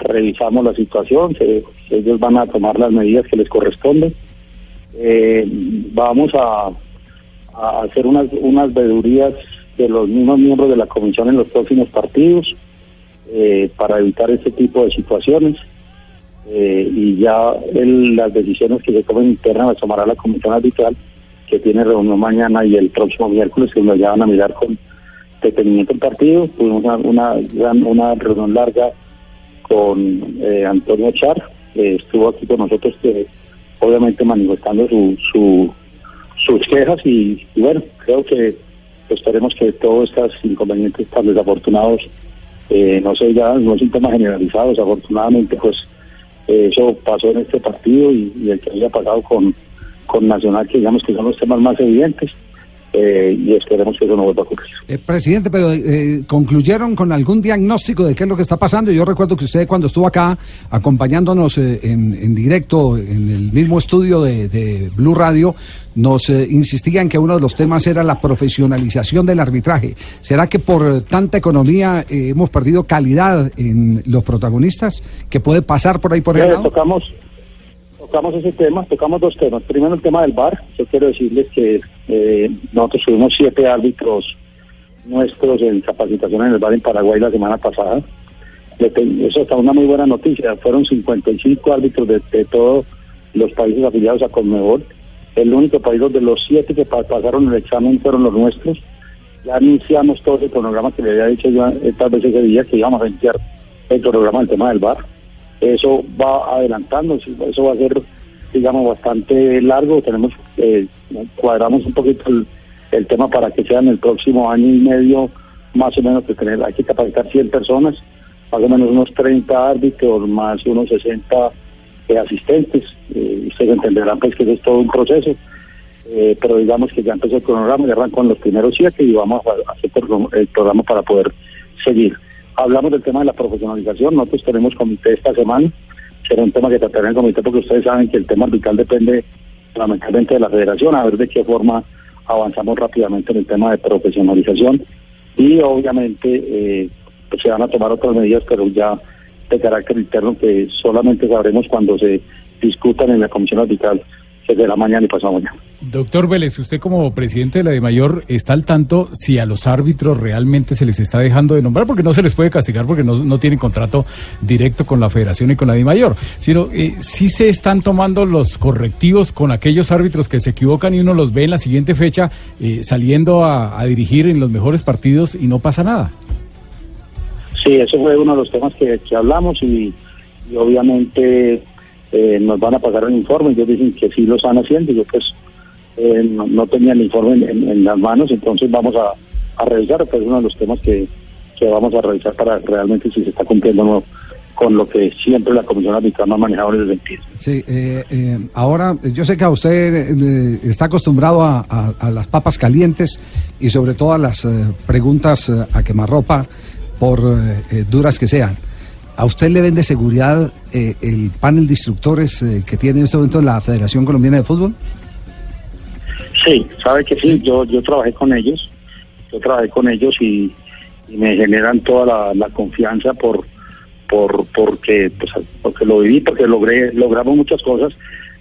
revisamos la situación, se- ellos van a tomar las medidas que les corresponden. Eh, vamos a, hacer unas, unas vedurías de los mismos miembros de la comisión en los próximos partidos eh, para evitar este tipo de situaciones. Eh, y ya el- las decisiones que se tomen internas las tomará la comisión arbitral que tiene reunión mañana y el próximo miércoles que nos van a mirar con detenimiento el partido. Tuvimos una, una, una reunión larga con eh, Antonio Char, que estuvo aquí con nosotros, que obviamente manifestando su, su, sus quejas y, bueno, creo que esperemos que todos estos inconvenientes tan desafortunados, eh, no sé, ya no es un tema generalizado, desafortunadamente pues eh, eso pasó en este partido y, y el que había pasado con, con Nacional, que digamos que son los temas más evidentes eh, y esperemos que eso no vuelva a ocurrir. Eh, presidente, pero eh, concluyeron con algún diagnóstico de qué es lo que está pasando. Yo recuerdo que usted cuando estuvo acá acompañándonos eh, en, en directo en el mismo estudio de, de Blue Radio, nos eh, insistía en que uno de los temas era la profesionalización del arbitraje. ¿Será que por tanta economía hemos perdido calidad en los protagonistas? ¿Que puede pasar por ahí por el lado? tocamos, tocamos ese tema, tocamos dos temas. Primero el tema del VAR. Yo quiero decirles que eh, nosotros tuvimos siete árbitros nuestros en capacitación en el VAR en Paraguay la semana pasada. Eso está una muy buena noticia. Fueron 55 árbitros de, de todos los países afiliados a Conmebol. El único país donde los siete que pa- pasaron el examen fueron los nuestros. Ya iniciamos todo ese programa que le había dicho yo estas veces ese día que íbamos a iniciar el programa del tema del VAR eso va adelantando, eso va a ser, digamos, bastante largo. Tenemos, eh, cuadramos un poquito el, el tema para que sea en el próximo año y medio, más o menos, que tener, hay que capacitar 100 personas, más o menos unos 30 árbitros, más unos 60 eh, asistentes. Eh, ustedes entenderán pues que eso es todo un proceso. Eh, pero digamos que ya empezó el cronograma, ya arrancó los primeros siete y vamos a hacer el programa para poder seguir. Hablamos del tema de la profesionalización, nosotros tenemos comité esta semana, será un tema que tratará el comité porque ustedes saben que el tema arbitral depende fundamentalmente de la federación, a ver de qué forma avanzamos rápidamente en el tema de profesionalización. Y obviamente eh, se van a tomar otras medidas, pero ya de carácter interno que solamente sabremos cuando se discutan en la comisión arbitral, que será mañana y pasado mañana. Doctor Vélez, usted como presidente de la DIMAYOR está al tanto si a los árbitros realmente se les está dejando de nombrar, porque no se les puede castigar porque no, no tienen contrato directo con la federación y con la DIMAYOR, sino eh, si se están tomando los correctivos con aquellos árbitros que se equivocan y uno los ve en la siguiente fecha eh, saliendo a, a dirigir en los mejores partidos y no pasa nada. Sí, eso fue uno de los temas que, que hablamos y, y obviamente eh, nos van a pasar el informe. Ellos dicen que sí lo están haciendo. Yo pues eh, no, no tenía el informe en, en- en las manos, entonces vamos a, a revisar. Pues uno de los temas que, que vamos a revisar para realmente si se está cumpliendo o no con lo que siempre la Comisión Arbitral ha manejado en ese sentido. Sí, eh, eh, ahora eh, yo sé que a usted eh, está acostumbrado a, a- a las papas calientes y sobre todo a las eh, preguntas eh, a quemarropa, por eh, eh, duras que sean. ¿A usted le vende seguridad eh, el panel de instructores eh, que tiene en este momento la Federación Colombiana de Fútbol? Sí, sabe que sí, yo yo trabajé con ellos, yo trabajé con ellos y, y me generan toda la, la confianza por por porque pues, porque lo viví, porque logré logramos muchas cosas.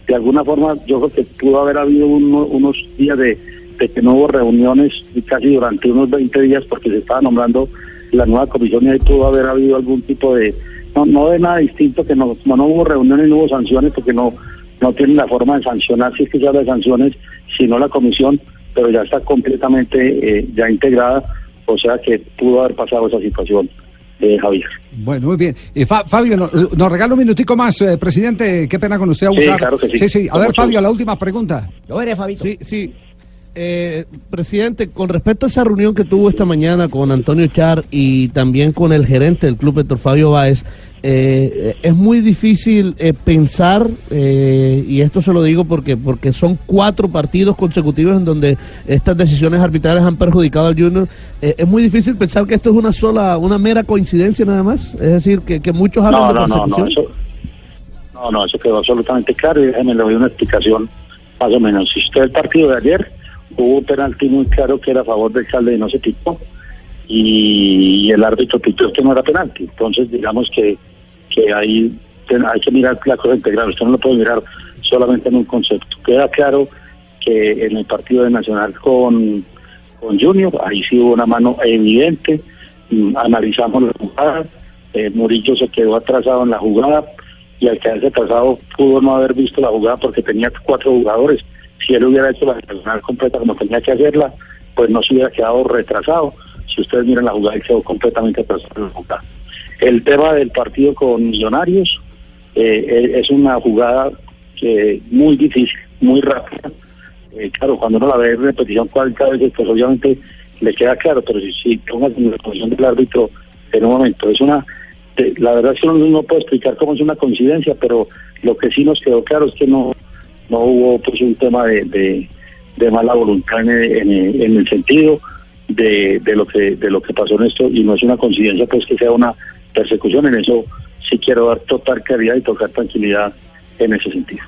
De alguna forma, yo creo que pudo haber habido uno- unos días de, de que no hubo reuniones y casi durante unos 20 días porque se estaba nombrando la nueva comisión y ahí pudo haber habido algún tipo de no no de nada distinto que no no, no hubo reuniones no hubo sanciones porque no no tienen la forma de sancionar si es que se habla de sanciones, sino la comisión, pero ya está completamente eh, ya integrada, o sea que pudo haber pasado esa situación, eh, Javier. Bueno, muy bien. Eh, Fa- Fabio, no- nos regala un minutico más, eh, presidente. Qué pena con usted Sí, abusar. claro que sí. Sí, sí. A ver, Fabio, la última pregunta. Yo veré, Fabito. Sí, sí. Eh, presidente, con respecto a esa reunión que tuvo esta mañana con Antonio Char y también con el gerente del club, Héctor Fabio Báez, eh, es muy difícil eh, pensar, eh, y esto se lo digo porque, porque son cuatro partidos consecutivos en donde estas decisiones arbitrales han perjudicado al Junior, eh, es muy difícil pensar que esto es una sola, una mera coincidencia nada más, es decir, que, que muchos hablan No, de no, no, no, persecución. eso, no, no, eso quedó absolutamente claro y déjeme le doy una explicación más o menos. Si usted el partido de ayer, hubo un penalti muy claro que era a favor del Calde y no se pitó y, el árbitro pitó que no era penalti. Entonces, digamos que, que ahí hay que mirar la cosa integral. Usted no lo puede mirar solamente en un concepto. Queda claro que en el partido de Nacional con, con Junior, ahí sí hubo una mano evidente. Mm, Analizamos la jugada. eh, Murillo se quedó atrasado en la jugada y al quedarse atrasado pudo no haber visto la jugada porque tenía cuatro jugadores. Si él hubiera hecho la nacional completa como tenía que hacerla, pues no se hubiera quedado retrasado. Si ustedes miran la jugada, él quedó completamente jugada. El tema del partido con Millonarios eh, eh, es una jugada que muy difícil, muy rápida. Eh, claro, cuando uno la ve en repetición cuántas veces, pues obviamente le queda claro, pero si, si la posición del árbitro en un momento, es una, la verdad es que uno no puede explicar cómo es una coincidencia, pero lo que sí nos quedó claro es que no, no hubo pues un tema de, de, mala voluntad en, en el sentido de, de lo que de lo que pasó en esto y no es una coincidencia pues que sea una persecución en eso sí quiero dar total claridad y tocar tranquilidad en ese sentido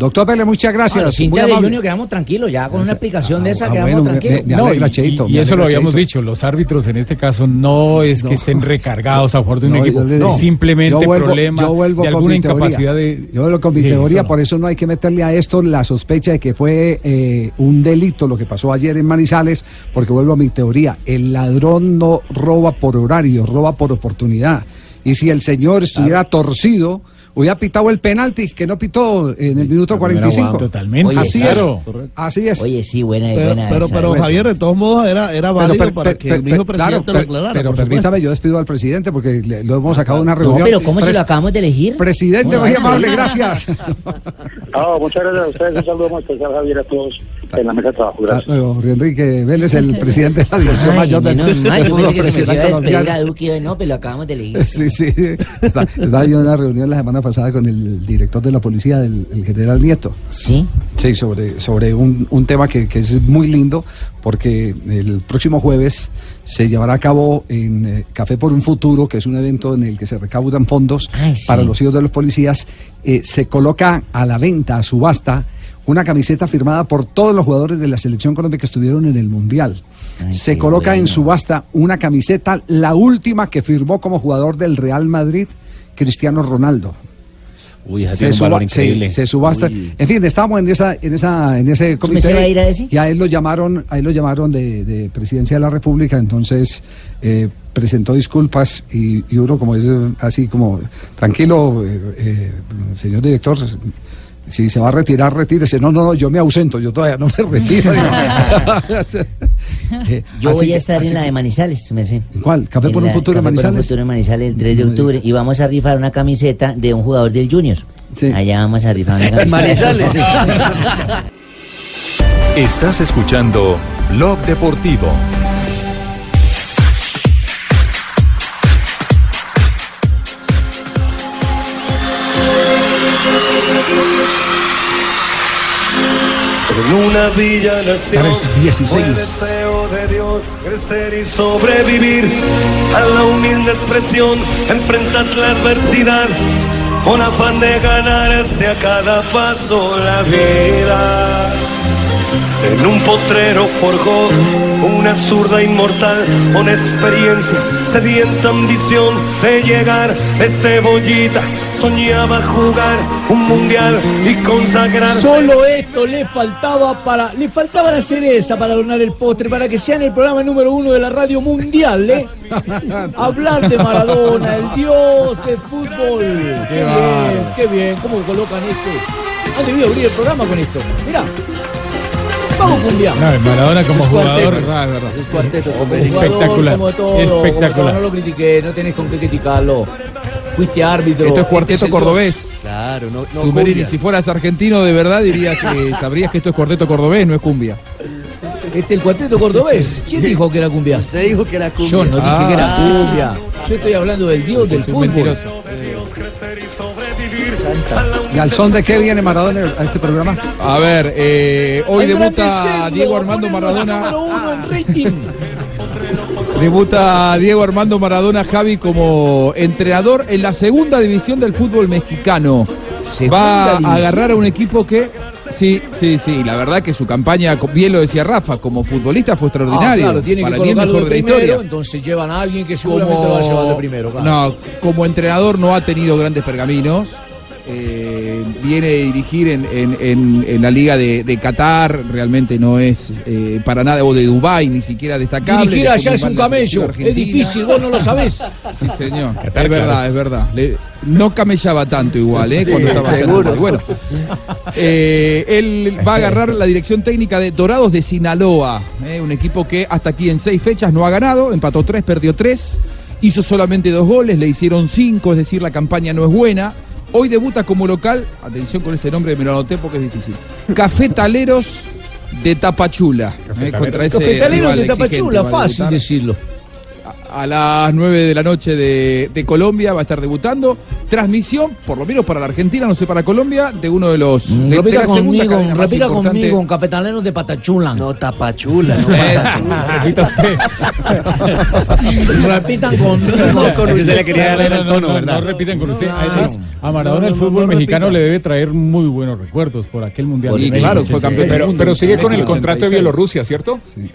Doctor Pérez, muchas gracias. A los hinchas de. Junior quedamos tranquilos, ya con una explicación de esa ah, quedamos bueno, me- tranquilos. me No, alegra, y, Cheito, y me eso lo habíamos Cheito. dicho, los árbitros en este caso no es que estén recargados a favor de un No, equipo, es simplemente vuelvo- problema de con alguna incapacidad de... Yo vuelvo con mi teoría, por eso no hay que meterle a esto la sospecha de que fue eh, un delito lo que pasó ayer en Manizales, porque vuelvo a mi teoría, el ladrón no roba por horario, roba por oportunidad. Y si el señor estuviera torcido, hubiera pitado el penalti que no pitó en el minuto la primera 45. jugada. Totalmente, Oye, así claro. es. Así es. Oye, sí, buena, Pero, buena pero, esa. pero Javier, de todos modos, era, era Pero válido per- para per- que el mismo claro, presidente per- lo aclarara. Pero permítame, yo despido al presidente porque le- lo hemos sacado de una No, reunión. pero ¿cómo Pres- lo acabamos de elegir? Presidente, muy amable, gracias. no, muchas gracias a ustedes un saludo muy especial Javier a todos en la mesa de trabajo gracias Luego, Jorge Enrique Vélez, el presidente de la Dirección Ay, Mayor del, menos mal, del yo fútbol pensé que se me profesional iba a despedir colombiano. a Duque hoy no, pero lo acabamos de elegir. Sí, sí. Está, estaba yo en una reunión la semana pasada con el director de la policía, el, el general Nieto. Sí. Sí, sobre, sobre un, un tema que, que es muy lindo, porque el próximo jueves se llevará a cabo en eh, Café por un Futuro, que es un evento en el que se recaudan fondos sí. para los hijos de los policías. eh, se coloca a la venta, a subasta, una camiseta firmada por todos los jugadores de la selección Colombia que estuvieron en el Mundial. se coloca en subasta una camiseta, la última que firmó como jugador del Real Madrid, Cristiano Ronaldo. Uy, Se, tiene un valor suba- increíble. se- se subasta. Uy. En fin, estábamos en esa, en esa, en ese comité. se va a ir a ese? Y a él lo llamaron, a él lo llamaron de, de presidencia de la República, entonces eh, presentó disculpas y, y uno como es así como tranquilo, eh, eh, señor director. Si se va a retirar, retírese. No, no, no, yo me ausento, yo todavía no me retiro. Eh, Yo así voy que- a estar en la de Manizales, me sé. ¿Cuál? ¿Café En por un futuro en Café por un Manizales? futuro en Manizales el 3 de octubre. Y vamos a rifar una camiseta de un jugador del Junior. Allá vamos a rifar una camiseta. Manizales. Estás escuchando Blog Deportivo. En una villa nació 3:16. fue deseo de Dios crecer y sobrevivir a la humilde expresión, enfrentar la adversidad con afán de ganarse a cada paso la vida. En un potrero forjó una zurda inmortal con experiencia, sedienta ambición de llegar de cebollita. Soñaba jugar un mundial y consagrar. Solo esto le faltaba para. Le faltaba la cereza para adornar el postre, para que sea en el programa número uno de la radio mundial, ¿eh? Hablar de Maradona, el dios del fútbol. Qué, bien, qué bien. ¿Cómo colocan este? Han debido abrir el programa con esto. Mirá. Vamos, cumbia. No, Maradona como Es jugador. cuarteto. Verdad, es verdad. Es cuarteto. Como hombre. jugador, Espectacular, como todo, espectacular. como todo, no lo critiqué, no tenés con qué criticarlo. Fuiste árbitro. Esto es Este cuarteto cordobés. Claro, no, no Tú, Merini, si fueras argentino de verdad, dirías que sabrías que esto es cuarteto cordobés, no es cumbia. Este el cuarteto cordobés. ¿Quién dijo que era cumbia? Usted dijo que era cumbia. Yo no dije Ah. que era cumbia. Yo estoy hablando del dios del fútbol. mentiroso. ¿Y al son de qué viene Maradona a este programa? A ver, eh, hoy debuta Diego Armando Maradona. Debuta Diego Armando Maradona Javi como entrenador en la segunda división del fútbol mexicano. Va a agarrar a un equipo que. Sí, sí, sí. La verdad que su campaña, bien lo decía Rafa, como futbolista fue Ah, extraordinario. claro, tiene que Para mí el colocarlo mejor de de la primero, historia. entonces llevan a alguien que seguramente lo va a llevar de primero. claro. No, como entrenador no ha tenido grandes pergaminos. Eh, viene a dirigir en, en- en- en la liga de, de Qatar, realmente no es eh, para nada, o de Dubái, ni siquiera destacable. Dirigir allá es un camello. Es difícil, vos no lo sabés. Sí, señor. Qatar, es verdad, claro. es verdad. Le- no camellaba tanto igual, ¿eh? Cuando estaba seguro. Bueno, eh, él va a agarrar la dirección técnica de Dorados de Sinaloa, ¿eh? un equipo que hasta aquí en seis fechas no ha ganado, empató tres, perdió tres, hizo solamente dos goles, le hicieron cinco, es decir, la campaña no es buena. Hoy debuta como local, atención con este nombre, me lo anoté porque es difícil. Cafetaleros de Tapachula. ¿eh? Contra ese Cafetaleros rival de Tapachula, fácil debutar decirlo. A las 9 de la noche de, de Colombia, va a estar debutando. Transmisión, por lo menos para la Argentina, no sé para Colombia, de uno de los. de- de repita conmigo, repita conmigo, un cafetaleros de Patachula. No, tapachula. No, Repita usted. Repitan conmigo. No, con Usted le quería dar el No, no, tono, no, ¿verdad? no repiten con usted. Además, a Maradona el fútbol no, no mexicano le debe traer muy buenos recuerdos por aquel mundial. Y de claro, fue campeón Pero, sigue con el contrato de 86. Bielorrusia, ¿cierto? Sí,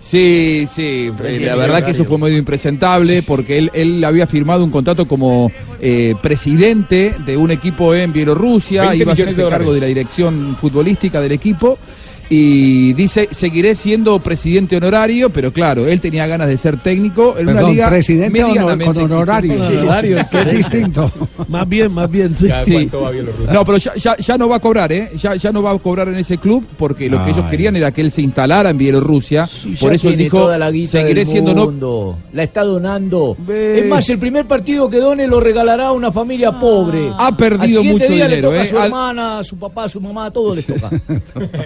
sí, eh, sí, la es verdad que eso fue medio impresentable porque él, él había firmado un contrato como eh, presidente de un equipo en Bielorrusia, 20 iba a hacerse cargo de la dirección futbolística del equipo y dice, seguiré siendo presidente honorario, pero claro, él tenía ganas de ser técnico en una liga presidente honor- con honorario. es distinto. Más bien, más bien, sí. Sí. No, pero ya, ya, ya no va a cobrar, ¿eh? Ya, ya no va a cobrar en ese club porque lo que ellos querían era que él se instalara en Bielorrusia. Sí, Por eso él dijo, toda la guita seguiré del siendo no mundo. La está donando. Ve. Es más, el primer partido que done lo regalará a una familia pobre. Ha perdido Al mucho día dinero, le toca ¿eh? a su Al- hermana, a su papá, a su mamá, a todos les toca.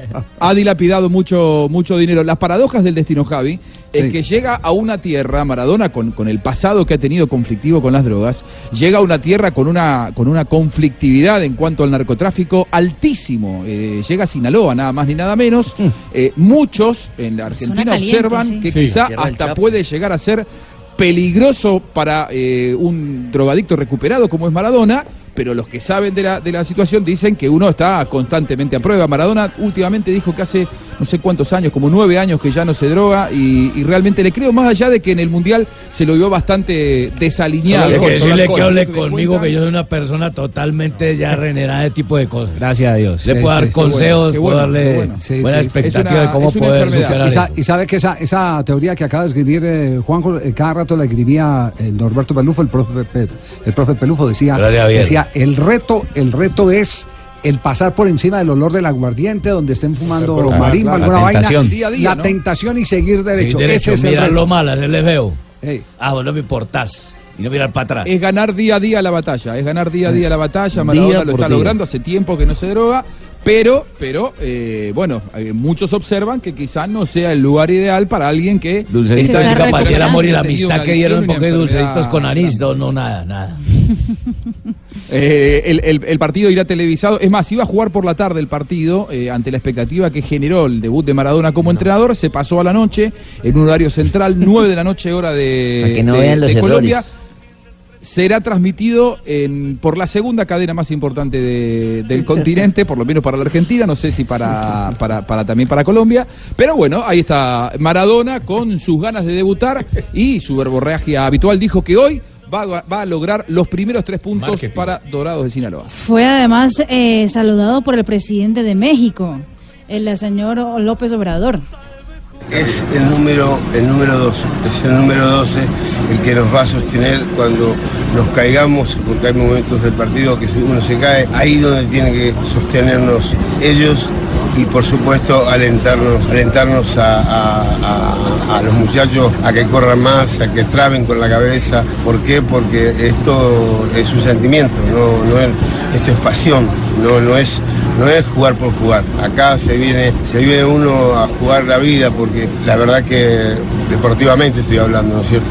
ha dilapidado mucho, mucho dinero. Las paradojas del destino, Javi, Sí. es que llega a una tierra, Maradona, con, con el pasado que ha tenido conflictivo con las drogas, llega a una tierra con una, con una conflictividad en cuanto al narcotráfico altísimo. Eh, llega a Sinaloa, nada más ni nada menos. Eh, muchos en la Argentina caliente, observan sí. que Sí. quizá hasta puede llegar a ser peligroso para eh, un drogadicto recuperado como es Maradona, pero los que saben de la, de la situación dicen que uno está constantemente a prueba. Maradona últimamente dijo que hace no sé cuántos años, como nueve años que ya no se droga y, y realmente le creo más allá de que en el Mundial se lo vio bastante desalineado. Hay que decirle que hable conmigo que yo soy una persona totalmente ya renerada de tipo de cosas. Gracias a Dios. Le Sí, puedo sí, dar consejos, bueno, puedo darle bueno. Sí, buena sí. expectativa una- de cómo poder Y, sa- eso. y sabe que esa, esa teoría que acaba de escribir eh, Juanjo, eh, cada rato la escribía eh, Norberto Pelufo, el profe, el profe Pelufo decía, decía, el reto, el reto es el pasar por encima del olor del aguardiente donde estén fumando Claro, marimba, claro, alguna la vaina, tentación. Día a día, la ¿no? tentación y seguir derecho. Sí, derecho, Ese es el mirar lo mal, hacerle feo. Ah, vos no me importás. Y no mirar para atrás. Es ganar día a día la batalla, es ganar día a día la batalla. Día Maradona lo está día. logrando hace tiempo que no se droga, pero, pero eh, bueno, muchos observan que quizás no sea el lugar ideal para alguien que Dulcecito, que el amor y la amistad que dieron porque dulcecitos con anís, no, no, nada, nada. Eh, el, el- el partido irá televisado. Es más, iba a jugar por la tarde el partido eh, ante la expectativa que generó el debut de Maradona como entrenador. Se pasó a la noche en un horario central, 9 de la noche, hora de, Para que no de- vean los de Colombia. errores. Será transmitido en- por la segunda cadena más importante de- del continente, por lo menos para la Argentina, no sé si para, para, para también para Colombia. Pero bueno, ahí está Maradona con sus ganas de debutar y su verborragia habitual. Dijo que hoy va, a- va a lograr los primeros tres puntos Marketing. para Dorados de Sinaloa. Fue además eh, saludado por el presidente de México, el señor López Obrador. Es el número, el número 12, es el número 12 el que nos va a sostener cuando nos caigamos, porque hay momentos del partido que uno se cae, ahí donde tienen que sostenernos ellos y por supuesto alentarnos, alentarnos a, los muchachos a que corran más, a que traben con la cabeza. ¿Por qué? Porque esto es un sentimiento, no, no es, esto es pasión, no, no es no es jugar por jugar. Acá se viene, se viene uno a jugar la vida porque la verdad que deportivamente estoy hablando, ¿no es cierto?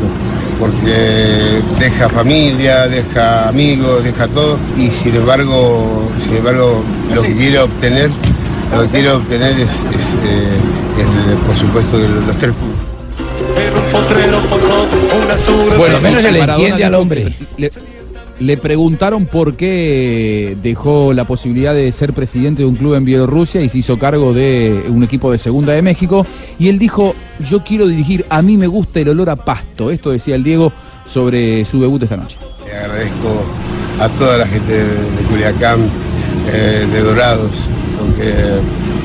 Porque deja familia, deja amigos, deja todo y sin embargo, sin embargo, lo que quiere obtener, lo que quiere obtener es, es, eh, el, por supuesto los tres puntos. Bueno, menos se le entiende al hombre. Le, le preguntaron por qué dejó la posibilidad de ser presidente de un club en Bielorrusia y se hizo cargo de un equipo de segunda de México. Y él dijo, yo quiero dirigir, a mí me gusta el olor a pasto. Esto decía el Diego sobre su debut esta noche. Le agradezco a toda la gente de, Culiacán, eh, de Dorados, porque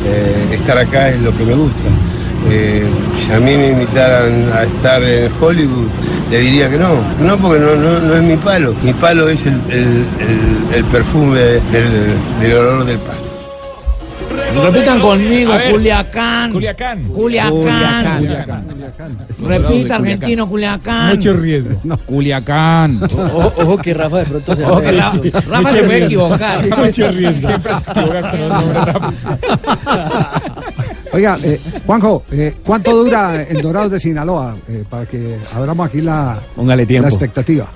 eh, estar acá es lo que me gusta. Eh, si a mí me invitaran a estar en Hollywood, le diría que no. No, porque no, no, no es mi palo. Mi palo es el, el- el- el perfume del, del olor del pasto. Repitan conmigo, ver. Culiacán. Culiacán. Culiacán. Culiacán. Repita, argentino, Culiacán. Mucho riesgo. Culiacán. Ojo, ojo que Rafa de pronto se que va a Rafa- se puede equivocar. Sí, mucho riesgo. Siempre se equivoca con los nombres. Oiga, eh, Juanjo, eh, ¿cuánto dura en Dorados de Sinaloa? Eh, para que abramos aquí la, tiempo. la expectativa.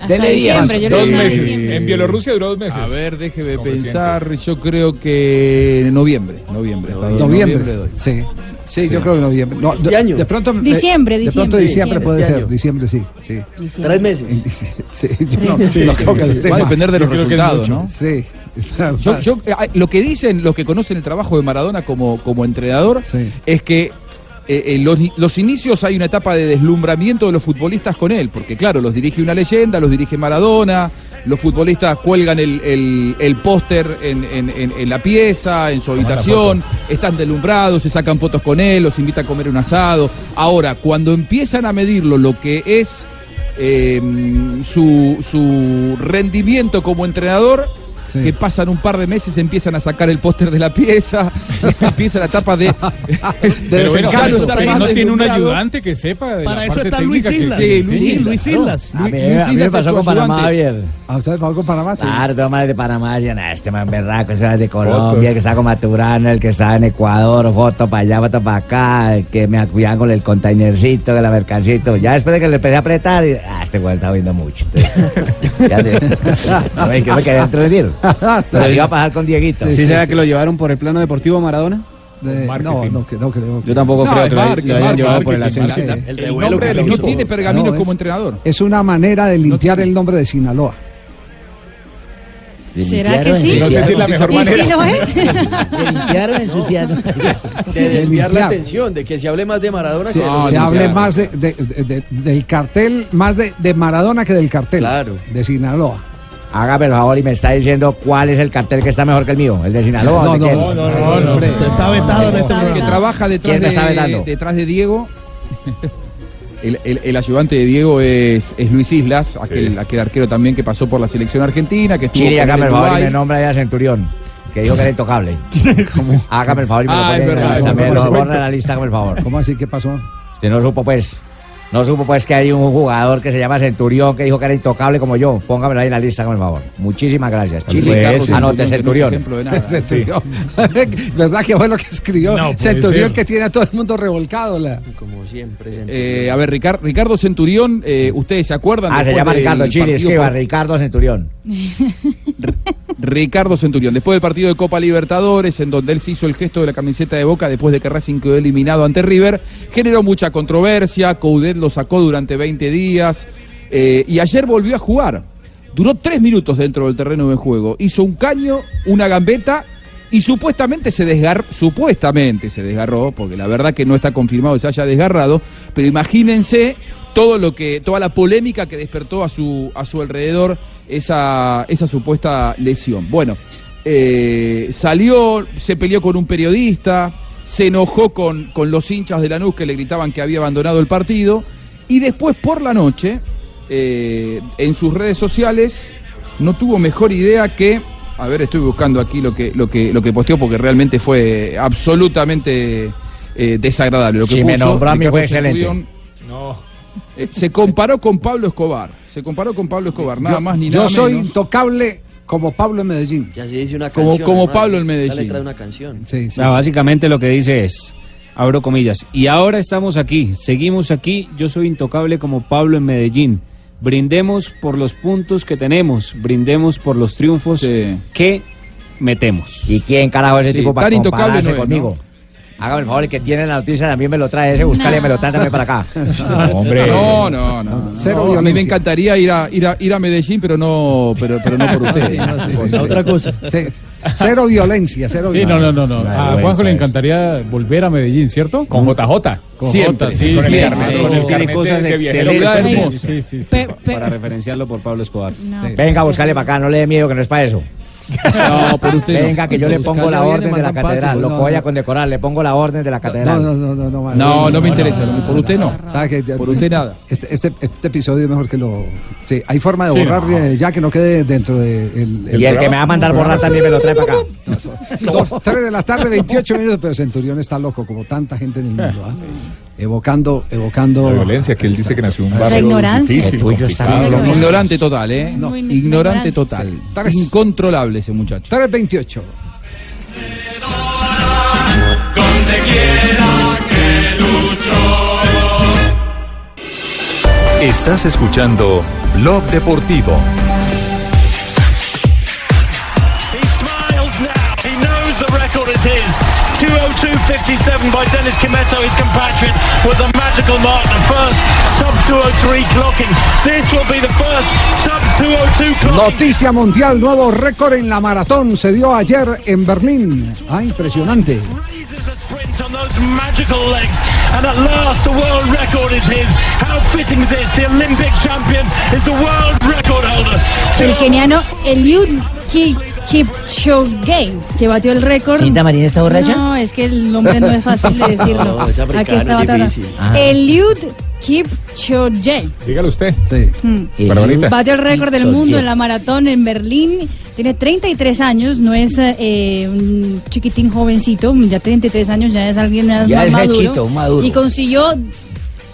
Hasta diciembre, yo creo Dos meses. diciembre. En Bielorrusia duró dos meses. A ver, déjeme Como pensar, yo creo que en noviembre, noviembre. Noviembre. doy. Sí. Sí, yo creo que noviembre. No, Este de, año. de pronto, eh, Diciembre, De pronto diciembre, diciembre diciembre. puede Este ser. año. Diciembre sí. sí. Tres meses. Sí, yo no, Sí, no sí, creo que sí. esté Va a depender de los Yo resultados. ¿no? Sí. Yo, yo, eh, lo que dicen los que conocen el trabajo de Maradona como, como entrenador Sí. es que eh, en los, los inicios hay una etapa de deslumbramiento de los futbolistas con él, porque claro, los dirige una leyenda, los dirige Maradona, los futbolistas cuelgan el, el- el póster en, en- en- en la pieza, en su habitación, están deslumbrados, se sacan fotos con él, los invita a comer un asado. Ahora, cuando empiezan a medirlo lo que es eh, su, su rendimiento como entrenador, Sí. que pasan un par de meses, empiezan a sacar el póster de la pieza, empieza la etapa de... Pero bueno, Claro, pero están no tiene un ayudante que sepa de Para la eso parte está Luis técnica que- Islas. Sí, Sí, Luis Luis Islas. Islas. A mí, Luis a mí me Islas pasó con Panamá. Javier. ¿A usted va con Panamá? Sí. Claro, todo mal de Panamá, "Ah, este man berraco, ese de Colombia, el que está con Maturana, el que está en Ecuador, foto para allá, foto para acá, el que me acuyan con el containercito, con la mercancito. Ya después de que le empecé a apretar, y, ah, este güey está viendo mucho. Entonces, ya sé. No, es que me quería entretener. Pero iba a pasar con Dieguito. Sí, ¿Sí, sí, será sí. que lo llevaron por el plano deportivo Maradona? De- no, no, que- no creo. Yo tampoco No, creo es que lo, marketing, lo hayan llevado por el ascenso. El El nombre que No tiene pergaminos No, es- como entrenador. Es una manera de limpiar tiene. el nombre de Sinaloa. ¿Será que sí? No sé si es la mejor ¿Y si manera. lo es? Limpiaron, ensuciaron. De desviar la atención, de que se hable más de Maradona Se, que de se hable más de, de- de- de- del cartel, más de, de Maradona que del cartel. Claro. De Sinaloa. Hágame el favor y me está diciendo cuál es el cartel que está mejor que el mío, el de Sinaloa. No, ¿o de no, no, no, no, no, hombre. Está vetado en este El que programa. trabaja detrás ¿Quién me está de, detrás de Diego. El, el- el ayudante de Diego es, es Luis Islas, aquel, aquel arquero también que pasó por la selección argentina, que estuvo Chile, hágame en el favor y me nombra ya Centurión, que dijo que era intocable. Hágame el favor y me lo Ah, pone es en la lista, me lo borra en la lista, hágame el favor. ¿Cómo así? ¿Qué pasó? Usted no supo, pues. No supo, pues, que hay un jugador que se llama Centurión que dijo que era intocable como yo. Póngamelo ahí en la lista, hágame el favor. Muchísimas gracias. Chile, Carlos anote Centurión, Centurión. que no es ejemplo de nada. Centurión. ¿Verdad que fue lo que escribió? No, puede Centurión ser. que tiene a todo el mundo revolcado. La... Como siempre. Eh, a ver, Ricar- Ricardo Centurión, eh, ¿ustedes se acuerdan? Ah, se llama Ricardo Chile, escriba, por- Ricardo Centurión. Ricardo Centurión, después del partido de Copa Libertadores, en donde él se hizo el gesto de la camiseta de Boca después de que Racing quedó eliminado ante River, generó mucha controversia, Coudet lo sacó durante 20 días eh, y ayer volvió a jugar. Duró tres minutos dentro del terreno de juego, hizo un caño, una gambeta y supuestamente se desgarró, supuestamente se desgarró, porque la verdad que no está confirmado que se haya desgarrado, pero imagínense todo lo que, toda la polémica que despertó a su, a su alrededor esa, esa supuesta lesión. Bueno, eh, salió, se peleó con un periodista, se enojó con, con los hinchas de Lanús que le gritaban que había abandonado el partido. Y después por la noche, eh, en sus redes sociales, no tuvo mejor idea que. A ver, estoy buscando aquí lo que, lo que, lo que posteó porque realmente fue absolutamente eh, desagradable. Lo que Si me puso nombró a mí fue excelente. Eh, se comparó con Pablo Escobar. Se comparó con Pablo Escobar, nada Yo- más ni yo nada soy menos. intocable como Pablo en Medellín. Ya se dice una Como- canción. como además, Pablo en La Medellín. letra de una canción. Sí, O sea, básicamente lo que dice es, abro comillas, y ahora estamos aquí, seguimos aquí, yo soy intocable como Pablo en Medellín. Brindemos por los puntos que tenemos, brindemos por los triunfos que metemos. ¿Y quién carajo es ese Sí, tipo para compararse no es, conmigo? Hágame el favor, el que tiene la noticia también me lo trae ese, búscale, me lo trae también para acá. No, no, no. Cero No, a mí me encantaría ir a, ir a, ir a Medellín, pero no, pero, pero no por usted. Sí, no, sí, sí, sí. Otra cosa. Sí. Cero violencia, cero Sí, no, violencia. no, no, no. A Juanjo le encantaría volver a Medellín, ¿cierto? Con JJ. Con Siempre. J, sí, Con el sí, carnet, sí, con el sí, carnet tiene cosas de-. Sí, sí, sí. Pe- pe- Para referenciarlo por Pablo Escobar. No. Venga, búscale para acá, no le dé miedo que no es para eso. No, por usted no. Venga, que yo le pongo la orden de la catedral. pase. Lo No, voy a condecorar, le pongo la orden de la catedral. no, no, no, no, No, no me interesa. Por usted no. ¿Sabe que Por usted nada. Este, este, este episodio es mejor que lo. Sí, hay forma de Sí, borrar no. eh, ya que no quede dentro de. El, Y el que me va a mandar borrar también me lo trae para acá. Dos, tres de la tarde, 28 minutos, pero Centurión está loco, como tanta gente en el mundo. Evocando, evocando. La violencia, que él dice que nació en un La barrio ignorancia. difícil, complicado. bien loco. Ignorante total, ¿eh? No. Ignorante ignorancia. total. Tres. Incontrolable ese muchacho. 328. Estás escuchando Blog Deportivo. 202.57 by Dennis Kimetto, his compatriot, was a magical mark. The first sub 203 clocking. This will be the first sub 202 clocking. Noticia mundial, nuevo récord en la maratón se dio ayer en Berlín. Ah, impresionante. Raises a sprint on those magical legs. And at last, the world record is his. How fitting is this? The Olympic champion is the world record holder. El keniano Eliud Ki- Kipchoge, que batió el récord. ¿Cinta Marín está borracha? No, es que el nombre no es fácil de decirlo. No, es africano, difícil. Ajá. Eliud Kipchoge. Dígalo usted. Sí. Mm. Batió el récord del mundo en la maratón en Berlín. Tiene 33 años, no es eh, un chiquitín jovencito, ya 33 años, ya es alguien más, Ya es maduro. hechito, un maduro. Y consiguió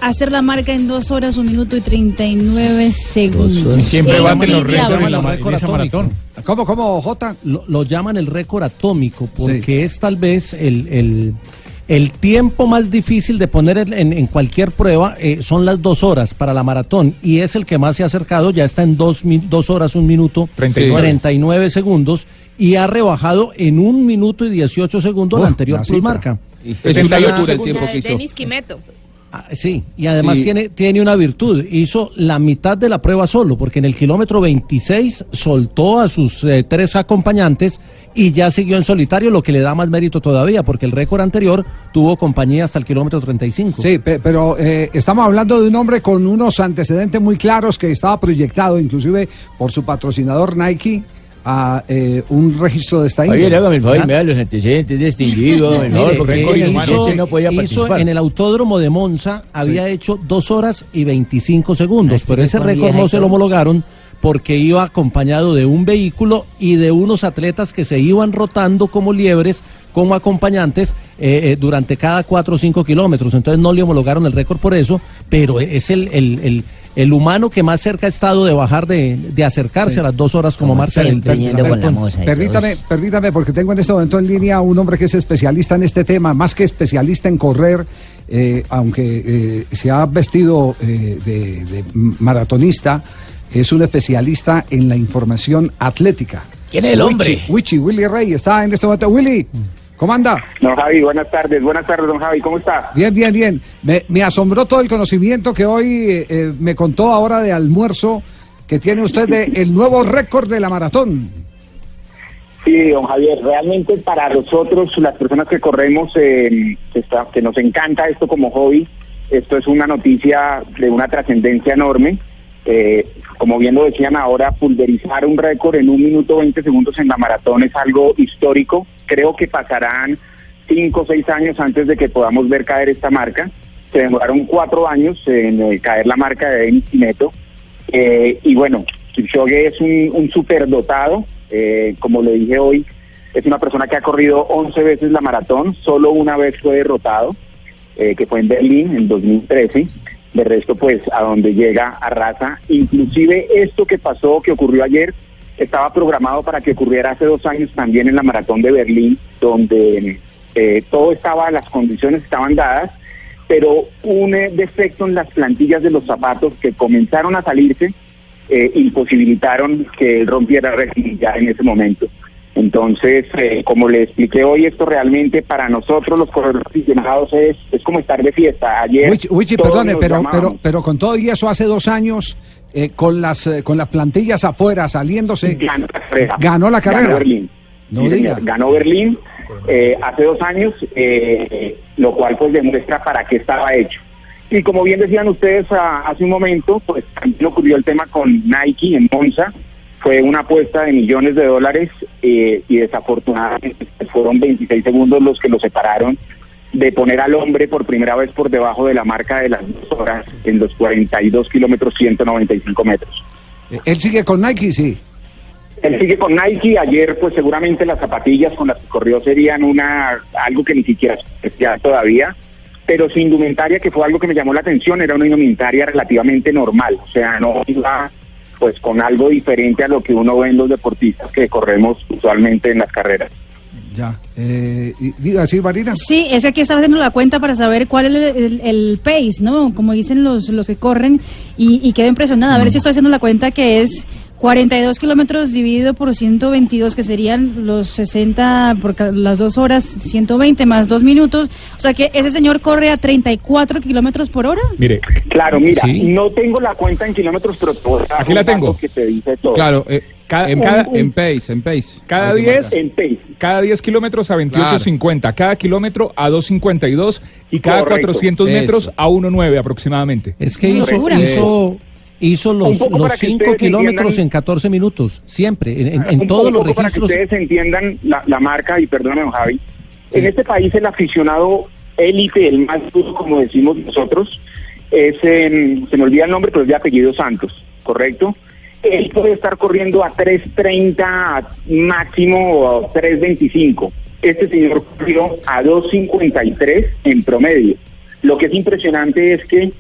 hacer la marca en 2 horas, 1 minuto y 39 segundos. Y siempre baten los récords en, la, maratón. ¿Cómo, cómo, J? Lo, lo llaman el récord atómico porque es tal vez el, el- el tiempo más difícil de poner en, en- en cualquier prueba. eh, son las dos horas para la maratón y es el que más se ha acercado. Ya está en dos, mi- dos horas, un minuto, 39. 39 segundos y ha rebajado en un minuto y 18 segundos la anterior una cifra. plusmarca. Es 78 una locura el tiempo que de hizo. Denis Quimeto. Ah, Sí, y además Sí. tiene, tiene una virtud. Hizo la mitad de la prueba solo, porque en el kilómetro 26 soltó a sus eh, tres acompañantes y ya siguió en solitario, lo que le da más mérito todavía, porque el récord anterior tuvo compañía hasta el kilómetro 35. Sí, pe- pero eh, estamos hablando de un hombre con unos antecedentes muy claros que estaba proyectado, inclusive por su patrocinador Nike, a eh, un registro de esta Oye, índole. hágame el favor, me da los antecedentes distinguidos, Mire, no, porque eh, es hizo, inhumano, ese no podía hizo participar. en el autódromo de Monza, había hecho dos horas y 25 segundos, Aquí pero ese récord no se lo homologaron porque iba acompañado de un vehículo y de unos atletas que se iban rotando como liebres, como acompañantes, eh, eh, durante cada cuatro o cinco kilómetros. Entonces no le homologaron el récord por eso, pero es el, el, el- el humano que más cerca ha estado de bajar, de, de acercarse Sí. a las dos horas como, Como marca el, siempre, el- yendo la con la maratón. moza y Permítame, todos. permítame, porque tengo en este momento en línea un hombre que es especialista en este tema, más que especialista en correr, eh, aunque eh, se ha vestido eh, de, de maratonista, es un especialista en la información atlética. ¿Quién es el Wichi, hombre? Wichi, Willy Rey, está en este momento. Willy, ¿cómo anda? Don Javi, buenas tardes. Buenas tardes, don Javi. ¿Cómo está? Bien, bien, bien. Me, me asombró todo el conocimiento que hoy eh, eh, me contó ahora de almuerzo que tiene usted de el nuevo récord de la maratón. Sí, don Javier, realmente para nosotros, las personas que corremos, eh, que nos encanta esto como hobby, esto es una noticia de una trascendencia enorme. Eh, como bien lo decían ahora, pulverizar un récord en un minuto 20 segundos en la maratón es algo histórico. Creo que pasarán cinco o seis años antes de que podamos ver caer esta marca. Se demoraron cuatro años en eh, caer la marca de Denis Neto. Eh, y bueno, Kipchoge es un, un superdotado, eh, como le dije hoy, es una persona que ha corrido 11 veces la maratón, solo una vez fue derrotado, eh, que fue en Berlín en 2013. De resto, pues, a donde llega arrasa. Inclusive esto que pasó, que ocurrió ayer, estaba programado para que ocurriera hace dos años también en la maratón de Berlín, donde eh, todo estaba, las condiciones estaban dadas, pero un eh, defecto en las plantillas de los zapatos que comenzaron a salirse eh, imposibilitaron que rompiera régimen ya en ese momento. Entonces, eh, como le expliqué hoy, esto realmente para nosotros los corredores aficionados es, es como estar de fiesta. Ayer, Wichi, perdone, pero, pero, pero con todo y eso hace dos años, eh, con las eh, con las plantillas afuera saliéndose, Ganó la carrera. ganó la carrera. Ganó Berlín. No Sí, diga. señor, Ganó Berlín eh, hace dos años, eh, lo cual pues demuestra para qué estaba hecho. Y como bien decían ustedes ah, hace un momento, pues también ocurrió el tema con Nike en Monza. Fue una apuesta de millones de dólares eh, y desafortunadamente fueron 26 segundos los que lo separaron de poner al hombre por primera vez por debajo de la marca de las dos horas en los 42 kilómetros 195 metros. Eh, Él sigue con Nike, sí. Él sigue con Nike. Ayer, pues seguramente las zapatillas con las que corrió serían una algo que ni siquiera especial todavía. Pero su indumentaria, que fue algo que me llamó la atención, era una indumentaria relativamente normal. O sea, no iba pues con algo diferente a lo que uno ve en los deportistas que corremos usualmente en las carreras. Ya. Eh, diga así, Marina. Sí, es que aquí estaba haciendo la cuenta para saber cuál es el, el- el pace, ¿no? Como dicen los, los que corren, y, y quedé impresionada. A ver si estoy haciendo la cuenta que es 42 kilómetros dividido por 122, que serían los 60, por las dos horas, 120 más dos minutos. O sea que ese señor corre a 34 kilómetros por hora. Mire. Claro, mira, no tengo la cuenta en kilómetros, pero dar Aquí la tengo. que te dice todo. Claro, eh, Cada- en, cada- en pace, en pace. Cada Hay que 10, marcar. En pace. cada 10 kilómetros a 28.50, cada kilómetro a 2.52 y cada Correcto. 400 metros Eso. a 1.9 aproximadamente. Es que hizo, hizo, hizo los, los para que 5 ustedes kilómetros en 14 minutos, siempre, en, en- en todos los para que registros. ustedes entiendan la, la marca, y perdóname, Javi. En este país el aficionado élite, el más duro, como decimos nosotros, es, em, se me olvida el nombre, pero es de apellido Santos, ¿correcto? Él puede estar corriendo a 3.30 máximo o a 3.25. Este señor corrió a 2.53 en promedio. Lo que es impresionante es que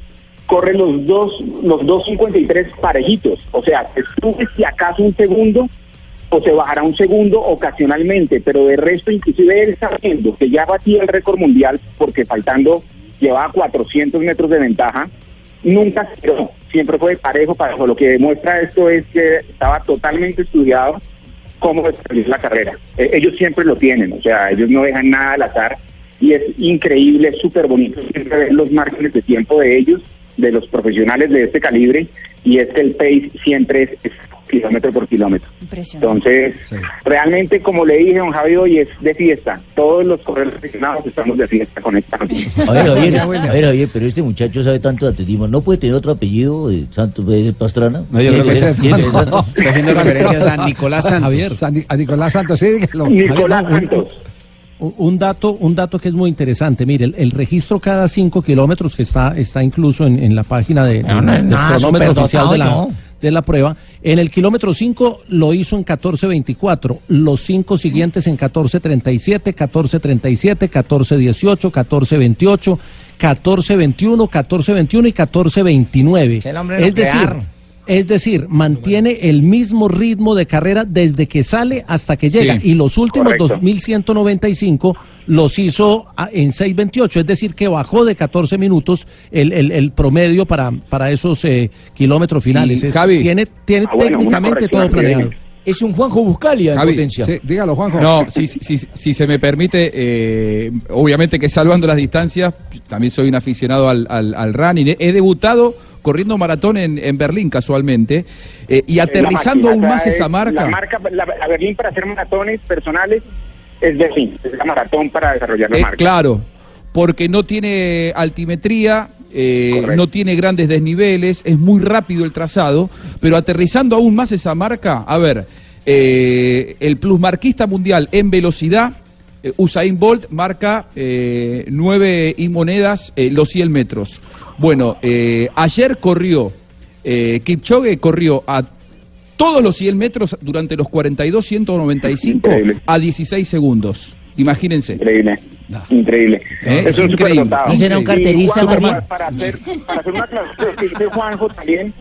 corre los dos los 2.53 parejitos. O sea, se sube si acaso un segundo o se bajará un segundo ocasionalmente, pero de resto inclusive él está viendo que ya batía el récord mundial porque faltando llevaba 400 metros de ventaja, nunca quedó, siempre fue parejo, parejo. Lo que demuestra esto es que estaba totalmente estudiado cómo desarrollar la carrera. Eh, ellos siempre lo tienen, o sea, ellos no dejan nada al azar y es increíble, súper bonito siempre ver los márgenes de tiempo de ellos, de los profesionales de este calibre, y es que el pace siempre es, es kilómetro por kilómetro. Impresionante. Entonces, realmente, como le dije, don Javi, hoy es de fiesta. Todos los corredores aficionados estamos de fiesta con esta noticia. A ver, Javier, a ver, Javier, pero este muchacho sabe tanto de atletismo. ¿No puede tener otro apellido de Santos de Pastrana? No, yo creo que ¿Tiene sí. Santos? Está haciendo referencia a San Nicolás Santos. Javier. San- a Nicolás Santos, sí, dígalo. Nicolás Javier, no, un- Santos. Un, dato, un dato que es muy interesante. Mire, el, el registro cada 5 kilómetros que está, está incluso en, en la página de, No, no, del no, cronómetro oficial de la, de la prueba. En el kilómetro 5 lo hizo en 14.24. Los cinco siguientes en 14.37, 14.37, 14.18, 14.28, 14.21, 14.21 y 14.29. Es decir. Es decir, mantiene el mismo ritmo de carrera desde que sale hasta que llega. Sí. Y los últimos Correcto. 2195 los hizo a- en 628, es decir, que bajó de 14 minutos el, el- el promedio para, para esos eh, kilómetros finales. Y, Es- Javi. tiene tiene Ah, bueno, técnicamente todo planeado. Es un Juanjo Buscalia en Javi, potencia. Sí, dígalo, Juanjo. No, si, si, si- si se me permite, eh, obviamente que salvando las distancias, también soy un aficionado al, al, al running. He debutado corriendo maratón en, en Berlín casualmente eh, y aterrizando La aún más esa es- marca. La marca, la, la Berlín para hacer maratones personales es Berlín, es la maratón para desarrollar la Eh, marca. claro, porque no tiene altimetría, eh, no tiene grandes desniveles, es muy rápido el trazado, pero aterrizando aún más esa marca, a ver, eh, el plusmarquista mundial en velocidad eh, Usain Bolt marca eh, nueve y monedas eh, los 100 metros. Bueno, eh, ayer corrió, eh, Kipchoge corrió a todos los 100 metros durante los 42, 195 a 16 segundos. Imagínense. Increíble. Increíble. Eh, es Eso es increíble. superdotado. ¿No será un Y, carterista, Juan, más bien? Para hacer, para hacer una aclaración que dice Juanjo también,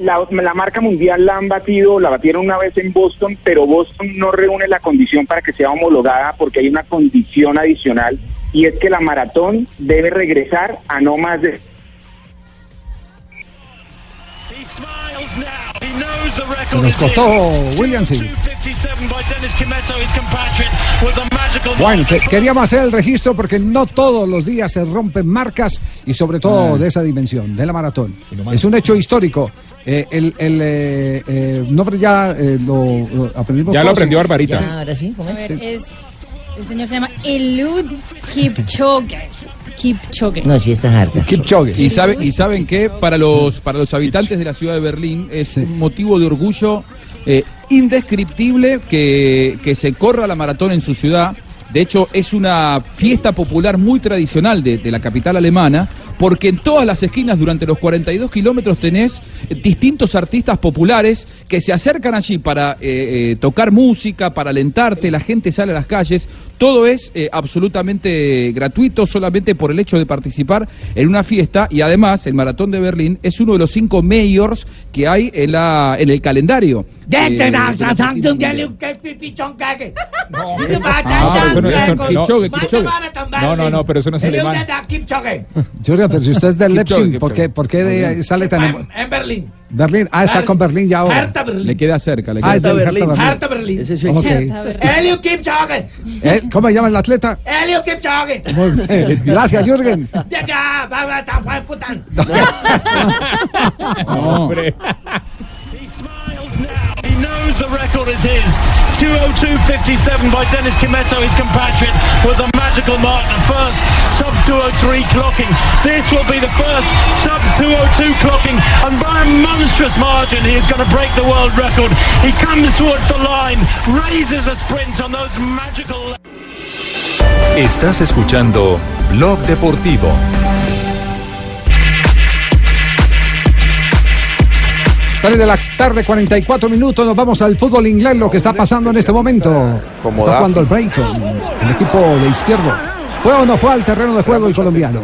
la, la marca mundial la han batido, la batieron una vez en Boston, pero Boston no reúne la condición para que sea homologada porque hay una condición adicional y es que la maratón debe regresar a no más de Se nos Williams. Bueno, que- queríamos hacer el registro porque no todos los días se rompen marcas y sobre todo Ah. de esa dimensión, de la maratón. Es un hecho histórico. Eh, el el eh, eh, nombre ya eh, lo, lo aprendimos. Ya lo aprendió Barbarita. Ya. Ahora sí, ¿cómo A ver, es, el señor se llama Elud Kipchoge. Kipchoge. No, sí, estás harta. Kipchoge. Y, sabe, y saben que para los, para los habitantes de la ciudad de Berlín es un motivo de orgullo eh, indescriptible que, que se corra la maratón en su ciudad. De hecho, es una fiesta popular muy tradicional de, la capital alemana, porque en todas las esquinas durante los 42 kilómetros tenés distintos artistas populares que se acercan allí para eh, eh, tocar música, para alentarte, la gente sale a las calles. Todo es eh, absolutamente gratuito solamente por el hecho de participar en una fiesta y además el Maratón de Berlín es uno de los cinco mayors que hay en, la, en el calendario. De la Ah, eso no, no, no, no, no, no, pero eso no es alemán. Jorge, pero si usted es del Leipzig, ¿por qué, por qué de- sale tan... En Berlín. Berlín, ah, está con Berlín ya ahora. Hertha Berlín. Le queda cerca. Le Ah, queda del cerca. Berlín. Hertha Berlín. Ese es. Elio Kipchoge. Eh, ¿Cómo se llama el atleta? Elio Kipchoge. Muy bien. Gracias, Jürgen. Llega, va, va, va, va, putan. Hombre. Knows the record is his. 202.57 by Dennis Kimetto, his compatriot, was a magical mark. The first sub 203 clocking. This will be the first sub 202 clocking, and by a monstrous margin, he is going to break the world record. He comes towards the line, raises a sprint on those magical. Estás escuchando Blog Deportivo. Tres de la tarde, 44 minutos. Nos vamos al fútbol inglés, lo que está pasando en este momento. Como Está jugando el Brighton, el equipo de izquierdo. ¿Fue o no fue al terreno de juego el colombiano?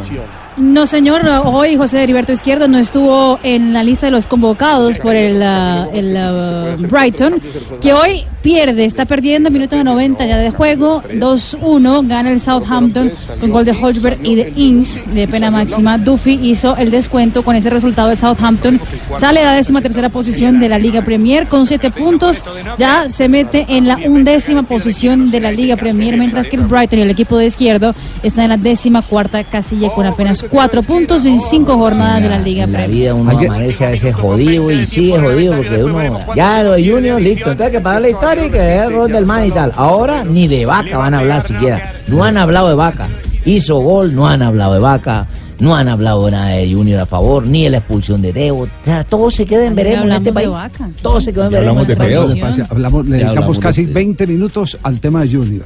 No, señor, hoy José Heriberto Izquierdo no estuvo en la lista de los convocados por el, el, Brighton, que hoy pierde, está perdiendo, minuto de 90 ya de juego, 2-1, gana el Southampton con gol de Holzberg y de Ings de pena máxima. Duffy hizo el descuento con ese resultado de Southampton, sale a la décima tercera posición de la Liga Premier con 7 puntos, ya se mete en la undécima posición de la Liga Premier, mientras que el Brighton y el equipo de Izquierdo está en la décima cuarta casilla con apenas 4 puntos en 5 jornadas de la Liga En la Premier. vida uno amanece a veces jodido y sigue jodido porque uno ya lo de Junior listo, entonces que pagar la historia y que dejar el rol del man y tal. Ahora ni de vaca van a hablar siquiera. No han hablado de vaca. Hizo gol, no han hablado de vaca. No han hablado nada de Junior a favor, ni de la expulsión de Debo. O sea, todo se queda en veremos en este hablamos de país. vaca. Todo se en Ya veremos. hablamos de pasa, hablamos, le dedicamos casi usted. 20 minutos al tema de Junior.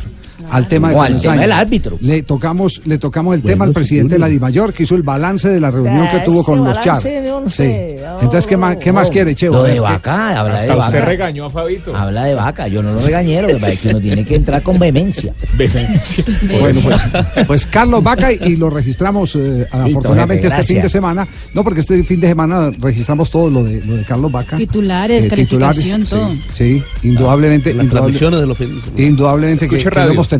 Al tema de al tema del árbitro. Le tocamos, le tocamos el Bueno, tema al presidente de la. Dimayor, que hizo el balance de la reunión que Ah, tuvo con los Char. Sí. Entonces, ¿qué más, qué más quiere, Cheo? Lo de ¿qué- vaca, habla Hasta de usted vaca. regañó a Fabito. Habla de vaca, yo no lo regañé, lo que pasa es que uno tiene que entrar con vehemencia. Bueno, pues, pues Carlos Vaca y lo registramos eh, afortunadamente jefe, este fin de semana. No, porque este fin de semana registramos todo lo de, lo de Carlos Vaca. Titulares, Eh, calificación, sí, todo. Sí, indudablemente. Las indudable- transmisiones de los fines de semana. Indudablemente que, Escuche que lo radio. hemos tenido,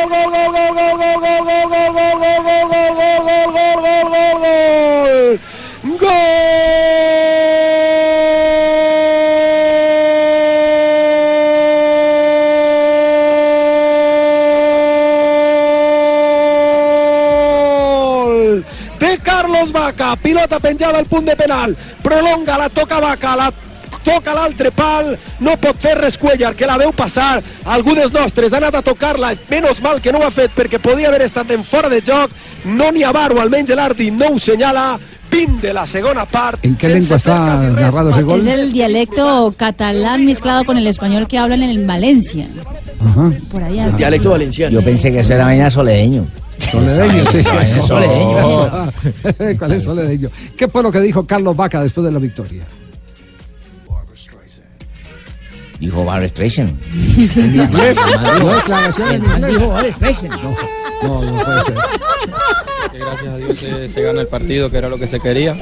Vaca, pilota penjada al punt de penal, prolonga, la toca Vaca, la toca l'altre pal, no pot fer res Cuellar, que la veu passar, algú dels nostres ha anat a tocar-la, menys mal que no ho ha fet perquè podia haver estat en fora de joc, no n'hi ha bar, o almenys l'Ardi no ho senyala, de la segunda parte. ¿En qué lengua está narrado ese gol? Es el dialecto catalán mezclado con el español que hablan en Valencia. Ajá. Por allá. Dialecto valenciano. Yo pensé que eso era vaina soledeño. Soledeño, sí. Soledeño. ¿Cuál es soledeño? ¿Qué fue lo que dijo Carlos Vaca después de la victoria? Dijo Barbra Streisand. ¿En inglés? ¿No declaración en inglés? dijo Barbra Streisand. No, no puede ser. gracias a Dios se, se gana el partido, que era lo que se quería,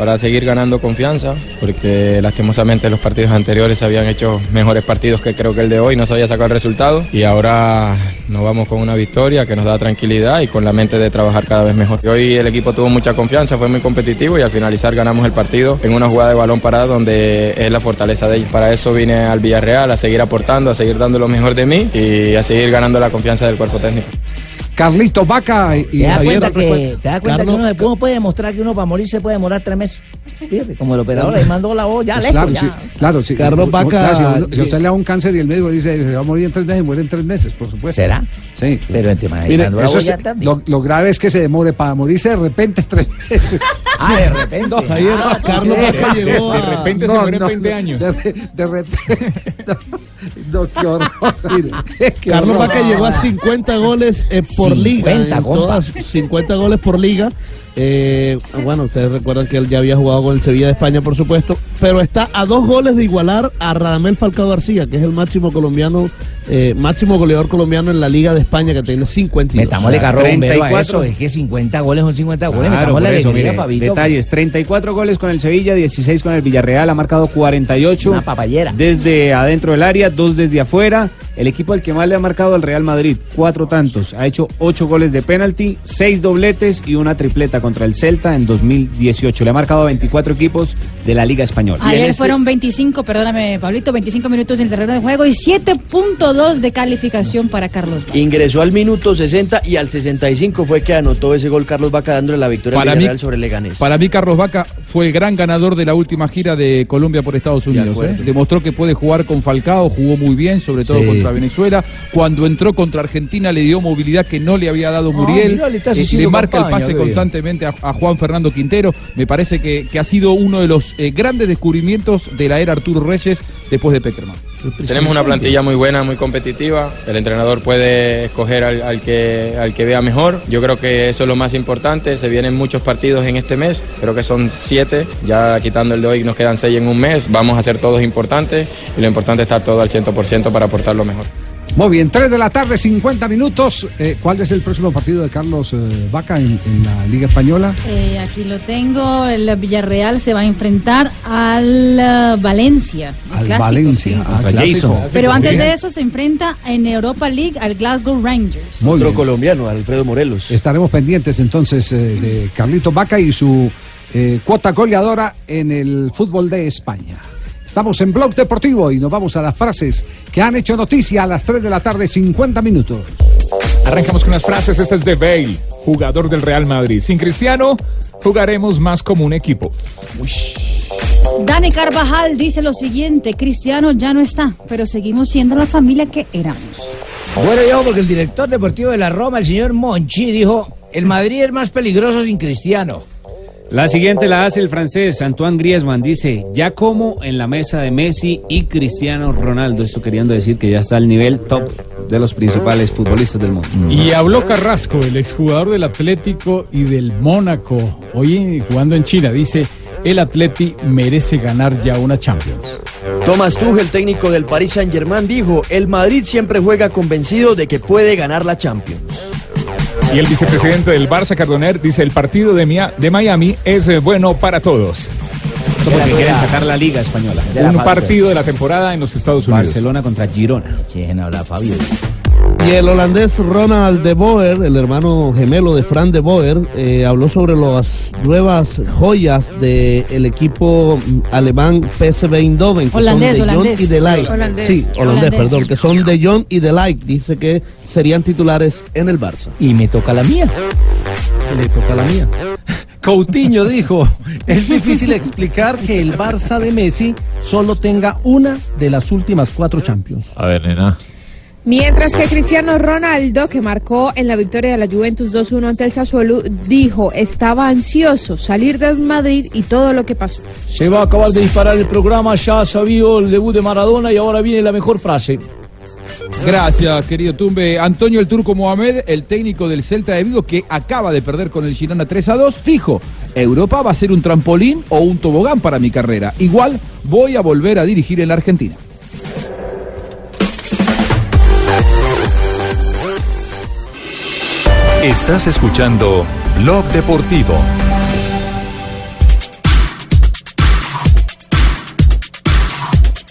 para seguir ganando confianza, porque lastimosamente los partidos anteriores habían hecho mejores partidos que creo que el de hoy, no se había sacado el resultado y ahora nos vamos con una victoria que nos da tranquilidad y con la mente de trabajar cada vez mejor. Y hoy el equipo tuvo mucha confianza, fue muy competitivo y al finalizar ganamos el partido en una jugada de balón parado donde es la fortaleza de ellos. Para eso vine al Villarreal a seguir aportando, a seguir dando lo mejor de mí y a seguir ganando la confianza del cuerpo técnico. Carlito Vaca y ¿Te das Javier cuenta, que, te das cuenta que Carlos- uno, se- uno puede demostrar que uno para morir se puede demorar tres meses? Fíjate, como el operador ahí mandó la voz, ya Pues lejos, claro, ya. sí, claro, sí. Carlos Vaca- claro, si, uno- si usted le da un cáncer y el médico dice se va a morir en tres meses, muere en tres meses, por supuesto. ¿Será? Sí. Pero ya tarde. lo, lo grave es que se demore para morirse de repente tres meses. Ah, de repente. Javier, Ah, Carlos sí. Vaca llegó a... De repente se muere en 20 años. De, de repente. No, qué horror. Mire, qué Carlos. Vaca llegó a 50 goles eh, por 50, liga. en compa. todas, 50 goles por liga. Eh, bueno, ustedes recuerdan que él ya había jugado con el Sevilla de España, por supuesto. Pero está a dos goles de igualar a Radamel Falcao García, que es el máximo colombiano, eh, máximo goleador colombiano en la Liga de España, que tiene 52. Metámosle carro bombero a 34. eso, es que 50 goles son 50 goles. Claro, por eso, alegría, mire, Fabito. detalles, 34 goles con el Sevilla, 16 con el Villarreal, ha marcado 48 Una papayera. desde adentro del área, dos desde afuera. El equipo al que más le ha marcado al Real Madrid, cuatro tantos, ha hecho ocho goles de penalti, seis dobletes y una tripleta contra el Celta en 2018. Le ha marcado a 24 equipos de la Liga Española. Ayer fueron 25, perdóname, Pablito, 25 minutos en el terreno de juego y 7.2 de calificación para Carlos Vaca. Ingresó al minuto 60 y al 65 fue que anotó ese gol Carlos Vaca dándole la victoria al Para mí- sobre el Leganés. Para mí, Carlos Vaca fue el gran ganador de la última gira de Colombia por Estados Unidos. ¿eh? Demostró que puede jugar con Falcao, jugó muy bien, sobre todo Sí. contra Venezuela. Cuando entró contra Argentina le dio movilidad que no le había dado Muriel. mira, le Eh, le marca el pase bien. constantemente a, a Juan Fernando Quintero. Me parece que, que ha sido uno de los eh, grandes descubrimientos de la era Arturo Reyes después de Peckerman. Tenemos una plantilla muy buena, muy competitiva. El entrenador puede escoger al, al que, al que vea mejor. Yo creo que eso es lo más importante. Se vienen muchos partidos en este mes. Creo que son siete. Ya quitando el de hoy nos quedan seis en un mes. Vamos a hacer todos importantes y lo importante es estar todo al 100% para aportar lo mejor. Muy bien, 3 de la tarde, 50 minutos. Eh, ¿Cuál es el próximo partido de Carlos eh, Vaca en, en la Liga Española? Eh, aquí lo tengo, el Villarreal se va a enfrentar al eh, Valencia. Al clásico, Valencia. sí. clásico. Pero antes de eso se enfrenta en Europa League al Glasgow Rangers. Muy Otro bien. colombiano, Alfredo Morelos. Estaremos pendientes entonces eh, de Carlito Vaca y su eh, cuota goleadora en el fútbol de España. Estamos en Blog Deportivo y nos vamos a las frases que han hecho noticia a las 3 de la tarde, 50 minutos. Arrancamos con unas frases. Esta es de Bale, jugador del Real Madrid. Sin Cristiano, jugaremos más como un equipo. Dani Carvajal dice lo siguiente, Cristiano ya no está, pero seguimos siendo la familia que éramos. Bueno, yo, porque el director deportivo de la Roma, el señor Monchi, dijo, el Madrid es más peligroso sin Cristiano. La siguiente la hace el francés Antoine Griezmann. Dice, ya como en la mesa de Messi y Cristiano Ronaldo. Esto queriendo decir que ya está al nivel top de los principales futbolistas del mundo. Y habló Carrasco, el exjugador del Atlético y del Mónaco, hoy jugando en China. Dice, el Atleti merece ganar ya una Champions. Thomas Tuchel, técnico del Paris Saint-Germain, dijo, el Madrid siempre juega convencido de que puede ganar la Champions. Y el vicepresidente del Barça, Cardoner, dice, el partido de, Mia- de Miami es eh, bueno para todos. Esto porque quieren sacar la Liga Española. Un partido de la temporada en los Estados Unidos. Barcelona contra Girona. ¿Quién habla, Fabio? Y el holandés Ronald de Boer, el hermano gemelo de Fran de Boer, eh, habló sobre las nuevas joyas del equipo mm, alemán PSV Eindhoven, que Holandés, son de Jong holandés. y de. Holandés. Sí, holandés, Holandés. perdón, que son de John y de Ligt. Dice que serían titulares en el Barça. Y me toca la mía. Le toca la mía. Coutinho dijo, es difícil explicar que el Barça de Messi solo tenga una de las últimas cuatro Champions. A ver, nena. Mientras que Cristiano Ronaldo, que marcó en la victoria de la Juventus 2-1 ante el Sassuolo, dijo estaba ansioso salir del Madrid y todo lo que pasó. Se va a acabar de disparar el programa, ya ha sabido el debut de Maradona y ahora viene la mejor frase. Gracias, querido Tumbe. Antonio el Turco Mohamed, el técnico del Celta de Vigo, que acaba de perder con el Girona 3 a 2, dijo: Europa va a ser un trampolín o un tobogán para mi carrera. Igual voy a volver a dirigir en la Argentina. Estás escuchando Blog Deportivo.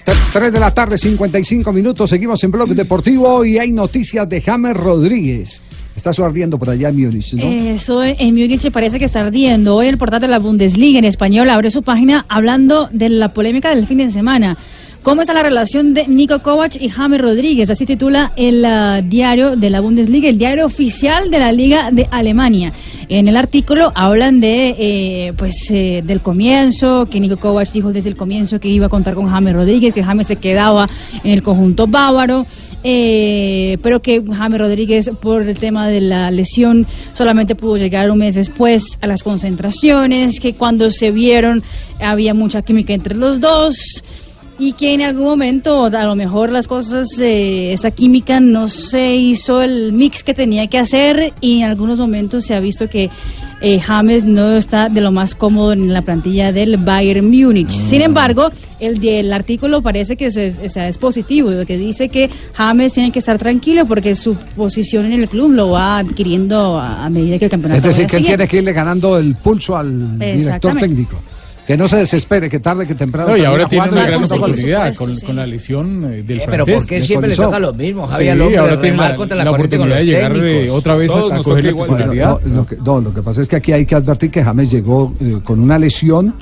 Tre- Tres de la tarde, 55 minutos. Seguimos en Blog Deportivo y hay noticias de James Rodríguez. Está su ardiendo por allá en Múnich, ¿no? Eso en Múnich parece que está ardiendo. Hoy el portal de la Bundesliga en español abre su página hablando de la polémica del fin de semana. ¿Cómo está la relación de Nico Kovac y James Rodríguez? Así titula el ah, diario de la Bundesliga, el diario oficial de la Liga de Alemania. En el artículo hablan de, eh, pues, eh, del comienzo, que Nico Kovac dijo desde el comienzo que iba a contar con James Rodríguez, que James se quedaba en el conjunto bávaro, eh, pero que James Rodríguez, por el tema de la lesión, solamente pudo llegar un mes después a las concentraciones, que cuando se vieron había mucha química entre los dos y que en algún momento a lo mejor las cosas, eh, esa química no se hizo el mix que tenía que hacer y en algunos momentos se ha visto que eh, James no está de lo más cómodo en la plantilla del Bayern Múnich. Sin embargo, el del artículo parece que se- o sea, es positivo, que dice que James tiene que estar tranquilo porque su posición en el club lo va adquiriendo a, a medida que el campeonato Es decir, que él tiene que irle ganando el pulso al director técnico. Que no se desespere, que tarde que temprano. No, y ahora tiene una gran oportunidad con, con la lesión eh, del Eh, pero francés. ¿por qué siempre le toca lo mismo, Sí, Javier López, ahora tiene la, contra la la oportunidad de los llegar eh, técnicos. otra vez a, Todos a nos coger la titularidad. No, lo, que, no, lo que pasa es que aquí hay que advertir que James llegó eh, con una lesión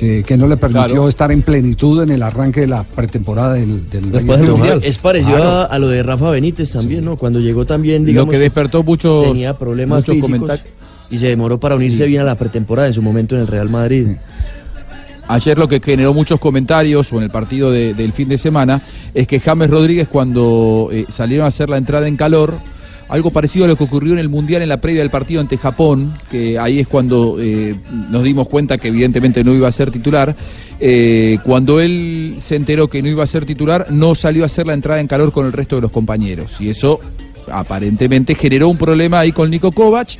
eh, que no le permitió Claro. estar en plenitud en el arranque de la pretemporada del, del Múnich. Es parecido Claro. a, a lo de Rafa Benítez también, ¿no? Cuando llegó también, digamos. Lo que despertó muchos, Tenía problemas muchos físicos comentarios. y se demoró para unirse bien a la pretemporada en su momento en el Real Madrid. Ayer lo que generó muchos comentarios o en el partido de- del fin de semana es que James Rodríguez cuando eh, salieron a hacer la entrada en calor, algo parecido a lo que ocurrió en el Mundial en la previa del partido ante Japón, que ahí es cuando eh, nos dimos cuenta que evidentemente no iba a ser titular, eh, cuando él se enteró que no iba a ser titular, no salió a hacer la entrada en calor con el resto de los compañeros. Y eso aparentemente generó un problema ahí con Nico Kovac.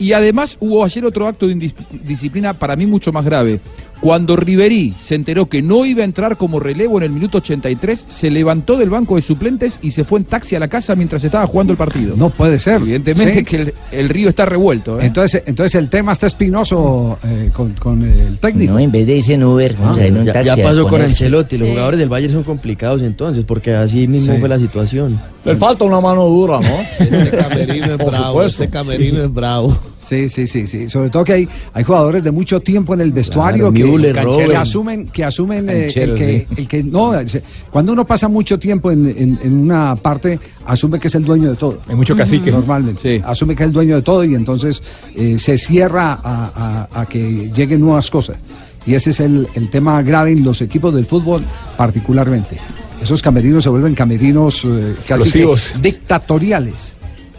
Y además hubo ayer otro acto de indisciplina para mí mucho más grave. Cuando Riverí se enteró que no iba a entrar como relevo en el minuto 83, se levantó del banco de suplentes y se fue en taxi a la casa mientras estaba jugando el partido. No puede ser. Evidentemente Sí. que el, el río está revuelto. ¿eh? Entonces, entonces el tema está espinoso eh, con, con el técnico. No, en vez de irse en Uber, Ah, o sea, en un ya, taxi ya a pasó con. Ancelotti, los jugadores del Bayern son complicados entonces, porque así mismo Sí. fue la situación. Le falta una mano dura, ¿no? Ese camerino es bravo, ese camerino es bravo. Sí, sí, sí, sí. Sobre todo que hay, hay jugadores de mucho tiempo en el vestuario Claro, que, Müller, que Robben. asumen, que asumen eh, el, que, sí. el que no, se- cuando uno pasa mucho tiempo en, en- en una parte, asume que es el dueño de todo. Hay mucho cacique. Normalmente. Asume que es el dueño de todo y entonces eh, se cierra a, a- a que lleguen nuevas cosas. Y ese es el, el tema grave en los equipos del fútbol particularmente. Esos camerinos se vuelven camerinos eh, casi que Explosivos. dictatoriales.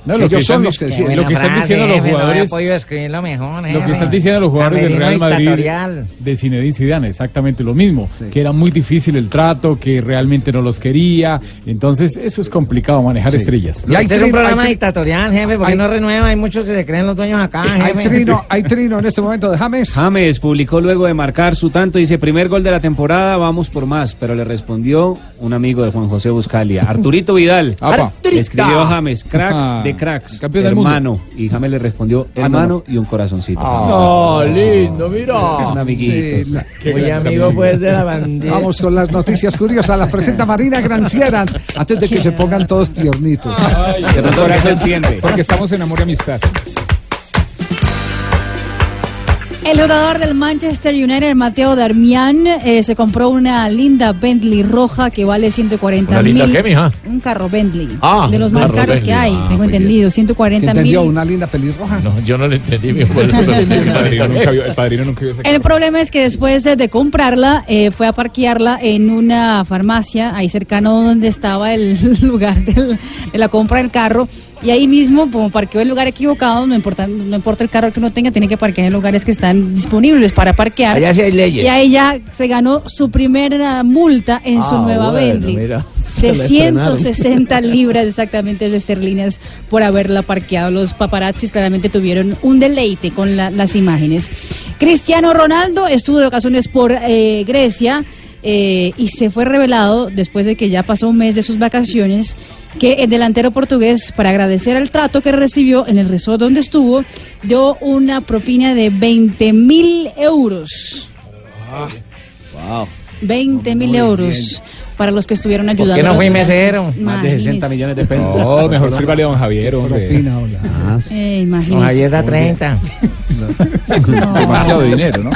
No, lo que Ellos son están los que deciden. lo que están diciendo los jugadores podido escribirlo mejor, Lo que jefe. están diciendo los jugadores del Real Madrid dictatorial. de Zinedine Zidane, exactamente lo mismo, que era muy difícil el trato, que realmente no los quería, entonces eso es complicado manejar estrellas. este es un programa dictatorial, jefe, porque no renueva, hay muchos que se creen los dueños acá, Hay jefe. trino, hay trino en este momento de James. James publicó luego de marcar su tanto, dice, primer gol de la temporada, vamos por más, pero le respondió un amigo de Juan José Buscalia, Arturito Vidal. Le escribió James, crack Ah, de cracks, campeón del mundo. hermano. Y James le respondió, Ah, no, hermano y un corazoncito. Ah, lindo, mira. Un amiguito. Sí, Muy amigo, pues, de la bandera. Vamos con las noticias curiosas. Las presenta Marina Granciera antes de que se pongan todos tiernitos. Que no todo se entiende. Porque estamos en amor y amistad. El jugador del Manchester United, Mateo Darmian, eh, se compró una linda Bentley roja que vale 140 ¿Una linda mil. qué, mija? Un carro Bentley. Ah, de los más caros que hay, Ah, tengo entendido. 140 ¿Entendió mil. una linda pelirroja? No, yo no le entendí, mi El padrino nunca vio, el padrino nunca vio ese El problema es que después de, de comprarla, eh, fue a parquearla en una farmacia, ahí cercano donde estaba el lugar del- de la compra del carro. Y ahí mismo, como parqueó el lugar equivocado, no importa, no importa el carro que uno tenga, tiene que parquear en lugares que están disponibles para parquear. Allá sí hay leyes. Y ahí ya se ganó su primera multa en su Ah, nueva bueno, Bentley. mira. Se De la estrenaron. 160 libras exactamente de esterlinas por haberla parqueado. Los paparazzis claramente tuvieron un deleite con la- las imágenes. Cristiano Ronaldo estuvo de ocasiones por eh, Grecia eh, y se fue revelado después de que ya pasó un mes de sus vacaciones que el delantero portugués, para agradecer el trato que recibió en el resort donde estuvo, dio una propina de 20 mil euros. Wow. 20 mil euros para los que estuvieron ¿Por ayudando. qué no fui mesero? Más de Imagínese. 60 millones de pesos. No, mejor sírvale a don Javier, hombre. Eh. Don Javier da 30. Demasiado dinero, ¿no?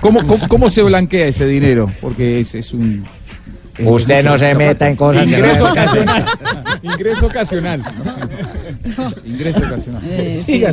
¿Cómo, cómo, cómo se blanquea ese dinero? Porque es, es un... es Usted no se meta en cosas que no Ingreso ocasional. Ingreso ocasional. Ingreso ocasional. Eh, sí,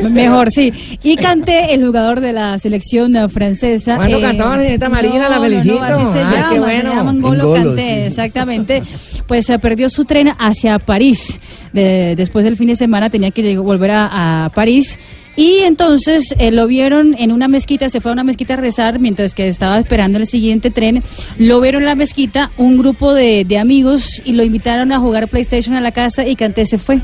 sí. Mejor, sí. Y Canté, el jugador de la selección eh, francesa. ¿Cuándo cantó, señorita Marina? La no, felicito. No, así se Ay, llama, qué bueno. se llama N'Golo N'Golo, Kanté, sí. exactamente. Pues se perdió su tren hacia París. De- después del fin de semana tenía que volver a, a París. Y entonces eh, lo vieron en una mezquita, se fue a una mezquita a rezar mientras que estaba esperando el siguiente tren. Lo vieron en la mezquita un grupo de, de amigos y lo invitaron a jugar PlayStation a la casa y Canté se fue.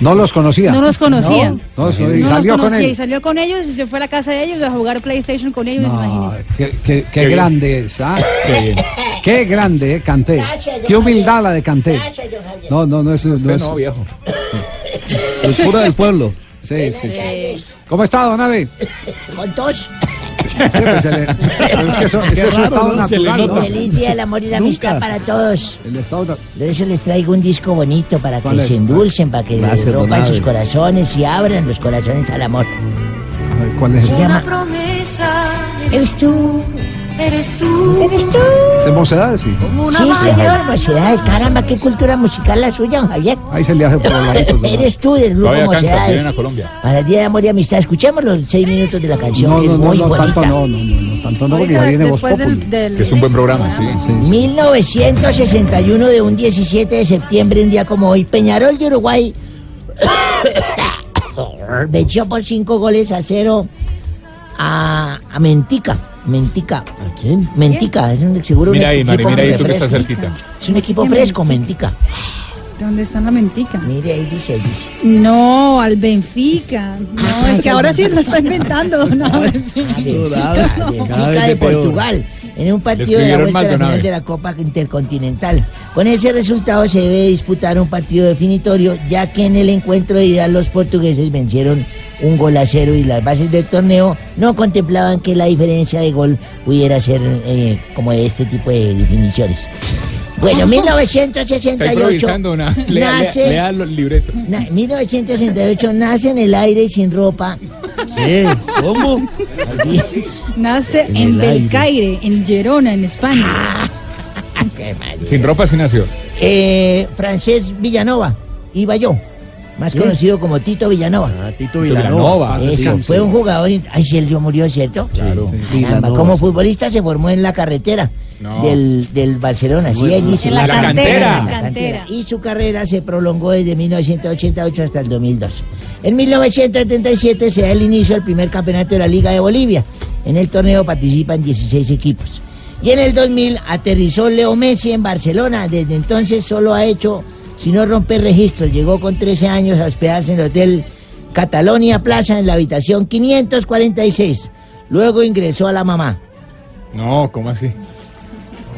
No los conocía. No los conocía. No, no los conocía. No Y los salió con conocía él. y salió con ellos y se fue a la casa de ellos a jugar PlayStation con ellos, No, imagínense. qué, qué- qué Qué bien. grande es, ¿ah? Qué bien. Qué grande, eh, Canté. Gracias, don Qué humildad Javier. la de Canté. Gracias. No, no, no es. No es no, viejo. El cura del pueblo. Sí, sí, sí. ¿Cómo está, don Ave? Con tos. Sí, pues se le- pero es que eso, ese es su raro, estado ¿no? Se le natural. nota. ¿no? Feliz día del amor y la amistad para todos. El estado na- Por eso les traigo un disco bonito para ¿Cuál que es? se endulcen, para que Gracias, don rompan sus corazones y abran los corazones al amor. a ver, ¿Cuál es? Se llama promesa, Eres tú. Eres tú. Eres tú. ¿Es mocedades? Sí. Sí, señor, Mocedades. Caramba, qué cultura musical la suya, don Javier. Ahí se le hace por los. Eres tú del grupo Mocedades. Para el Día de Amor y Amistad. Escuchemos los seis minutos de la canción, No, no, no, muy no, bonita. tanto no, no, no, tanto no, porque ya viene Voz Que es un buen programa, sí. 1961 de un 17 de septiembre, un día como hoy, Peñarol de Uruguay venció por cinco goles a cero a, a Mentica. Mentica. ¿A quién? Mentica, es un seguro un Mira ahí, Mari, mira ahí, tú que fresco. estás cerquita. Es un equipo fresco, Mentica. ¿Dónde está la mentica? Mire, ahí dice, ahí dice. No, al Benfica. No, Ah, es que ahora sí lo está inventando. No, sí. Benfica, Benfica de Portugal en un partido de la vuelta la Maldonado. final de la Copa Intercontinental. Con ese resultado se debe disputar un partido definitorio, ya que en el encuentro de ida los portugueses vencieron un gol a cero y las bases del torneo no contemplaban que la diferencia de gol pudiera ser eh, como de este tipo de definiciones. Bueno, Está 1968 improvisando una. Lea, nace, lea, lea los libretos. na- 1968 nace en el aire y sin ropa. Sí. ¿Cómo? Nace En en, el aire. Belcaire, en Gerona, en España. Qué. Sin ropa sí nació. Eh, Francés Villanova, iba yo, más conocido como Tito Villanova. Ah, Tito Villanova. Villanova. Eso, Sí, fue sí. un jugador. in- Ay, si él murió, ¿cierto? Claro. Caramba, como futbolista se formó en la carretera No. del, del Barcelona. Sí, ahí dice. En la, La cantera. Y su carrera se prolongó desde 1988 hasta el 2002. En 1977 se da el inicio del primer campeonato de la Liga de Bolivia. En el torneo participan 16 equipos. Y en el 2000 aterrizó Leo Messi en Barcelona. Desde entonces solo ha hecho, si no romper registros, llegó con 13 años a hospedarse en el hotel Catalonia Plaza en la habitación 546. Luego ingresó a la mamá. No, ¿cómo así?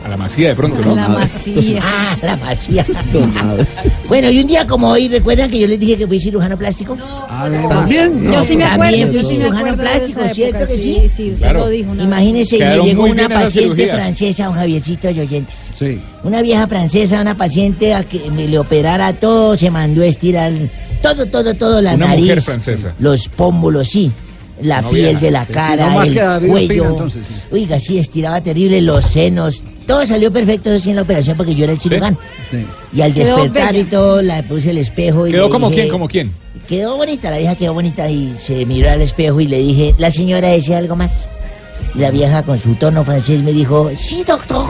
A la masía de pronto, ¿no? La masía. Ah, la masía. Bueno, y un día como hoy, ¿recuerdan que yo les dije que fui cirujano plástico? A ver, ¿También? Yo sí me acuerdo, También yo fui sí me cirujano plástico, ¿cierto época, que sí? sí? Sí, usted Claro. lo dijo. una. Imagínense, me llegó una paciente francesa, un Javiercito de oyentes. Sí. Una vieja francesa, una paciente a que me le operara todo, se mandó a estirar todo, todo, todo, la Una nariz, mujer francesa. los pómulos, sí. La No piel viera. de la cara, más el que cuello. entonces. Oiga, sí, estiraba terrible los senos. Todo salió perfecto eso sí en la operación porque yo era el cirujano. Y al Quedó despertar bella. y todo, la puse el espejo y ¿Quedó le como dije- quién? ¿Como quién? Quedó bonita, la vieja quedó bonita y se miró al espejo y le dije, ¿la señora desea algo más? La vieja con su tono francés me dijo, sí, doctor.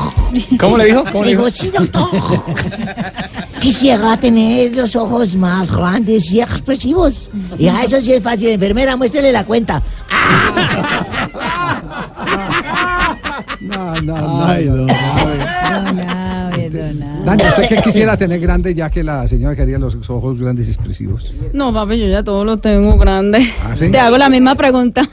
¿Cómo le dijo? ¿Cómo me le dijo, sí, doctor. Quisiera tener los ojos más grandes y expresivos. Y ah, eso sí es fácil, enfermera, muéstrele la cuenta. No, no, no. Ay, no, Dani, ¿usted qué quisiera tener grande ya que la señora quería los ojos grandes y expresivos? No, papi, yo ya todo lo tengo grande. ¿Ah, sí? Te hago la misma pregunta.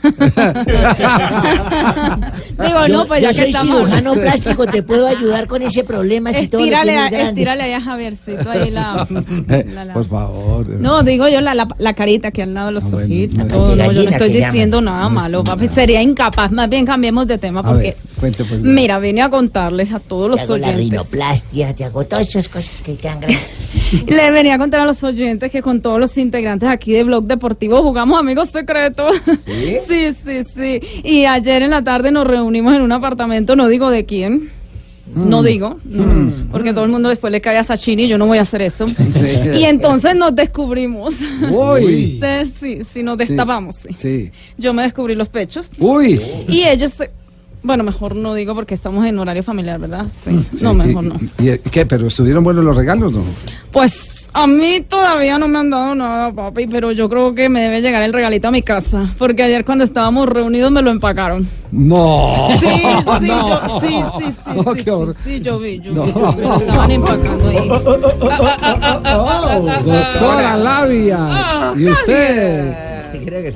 Digo, yo, no, pues yo ya que soy estamos- cirujano plástico, te puedo ayudar con ese problema si todo Estírale, a, tienes grande. estírale ahí a Javiercito, ahí la... la- la- Por favor. No, digo yo la, la, la carita aquí al lado de los ojitos. no, todo, de no, yo no estoy que llaman. diciendo nada malo, papi. Sería incapaz. Más bien cambiemos de tema A porque... ver, cuente pues. Mira, vine a contarles a todos Te los hago la oyentes. rinoplastia, te hago todas esas cosas que quedan grandes. Le venía a contar a los oyentes que con todos los integrantes aquí de Blog Deportivo jugamos Amigos Secretos. ¿Sí? Sí, sí, sí. Y ayer en la tarde nos reunimos en un apartamento, no digo de quién. No Mm. digo, no, Mm. porque todo el mundo después le cae a Sachini y yo no voy a hacer eso. Sí. Y entonces nos descubrimos. Uy. Ustedes sí, sí, nos destapamos. Sí. Sí. Yo me descubrí los pechos. Uy. Y ellos, se- bueno, mejor no digo porque estamos en horario familiar, ¿verdad? Sí. Sí, No, y- mejor no. ¿Y, y qué? ¿Pero estuvieron buenos los regalos, no? Pues a mí todavía no me han dado nada, papi, pero yo creo que me debe llegar el regalito a mi casa, porque ayer cuando estábamos reunidos me lo empacaron. No. Sí, sí, No. yo, sí, sí, sí, No, sí, sí, sí, yo vi, yo No. vi, me lo estaban empacando ahí. Doctora Labia. ¿Y usted?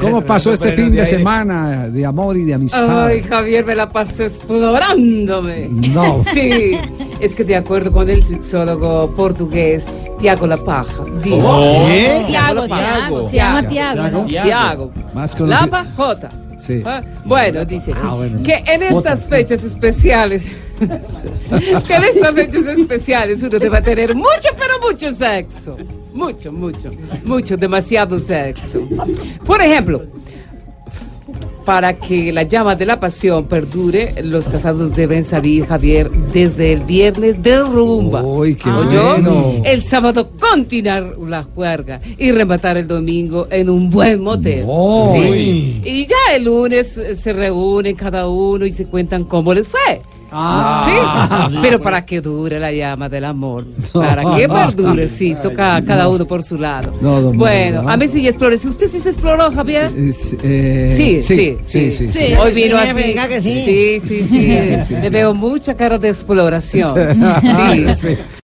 ¿Cómo pasó este fin de semana de amor y de amistad? Ay, Javier, me la pasé explorándome. No. Sí, es que de acuerdo con el sexólogo portugués Tiago dice- ¿Cómo? ¿Qué? Tiago, Tiago, se llama Tiago. ¿no? Tiago. Más conocido. Lapa J. Sí. Ah, Bueno, dice bueno. que en estas fechas especiales, que en estas fechas especiales uno debe tener mucho, pero mucho sexo. Mucho, mucho, mucho, demasiado sexo. Por ejemplo, para que la llama de la pasión perdure, los casados deben salir, Javier, desde el viernes de rumba. Uy, qué ¿Oyó? bueno. El sábado continuar la juerga y rematar el domingo en un buen motel. No. Sí. Y ya el lunes se reúnen cada uno y se cuentan cómo les fue. Ah. sí. Pero para que dure la llama del amor. Para que perdure, sí, toca cada uno por su lado. No, don bueno, a mí sí. Si usted sí se exploró, Javier. Es, eh, Sí, sí, sí, sí, sí, sí. sí. Hoy vino Sí, así. diga que sí. Sí, sí, sí. Sí, sí, Le sí. veo mucha cara de exploración. Ah, Sí. sí.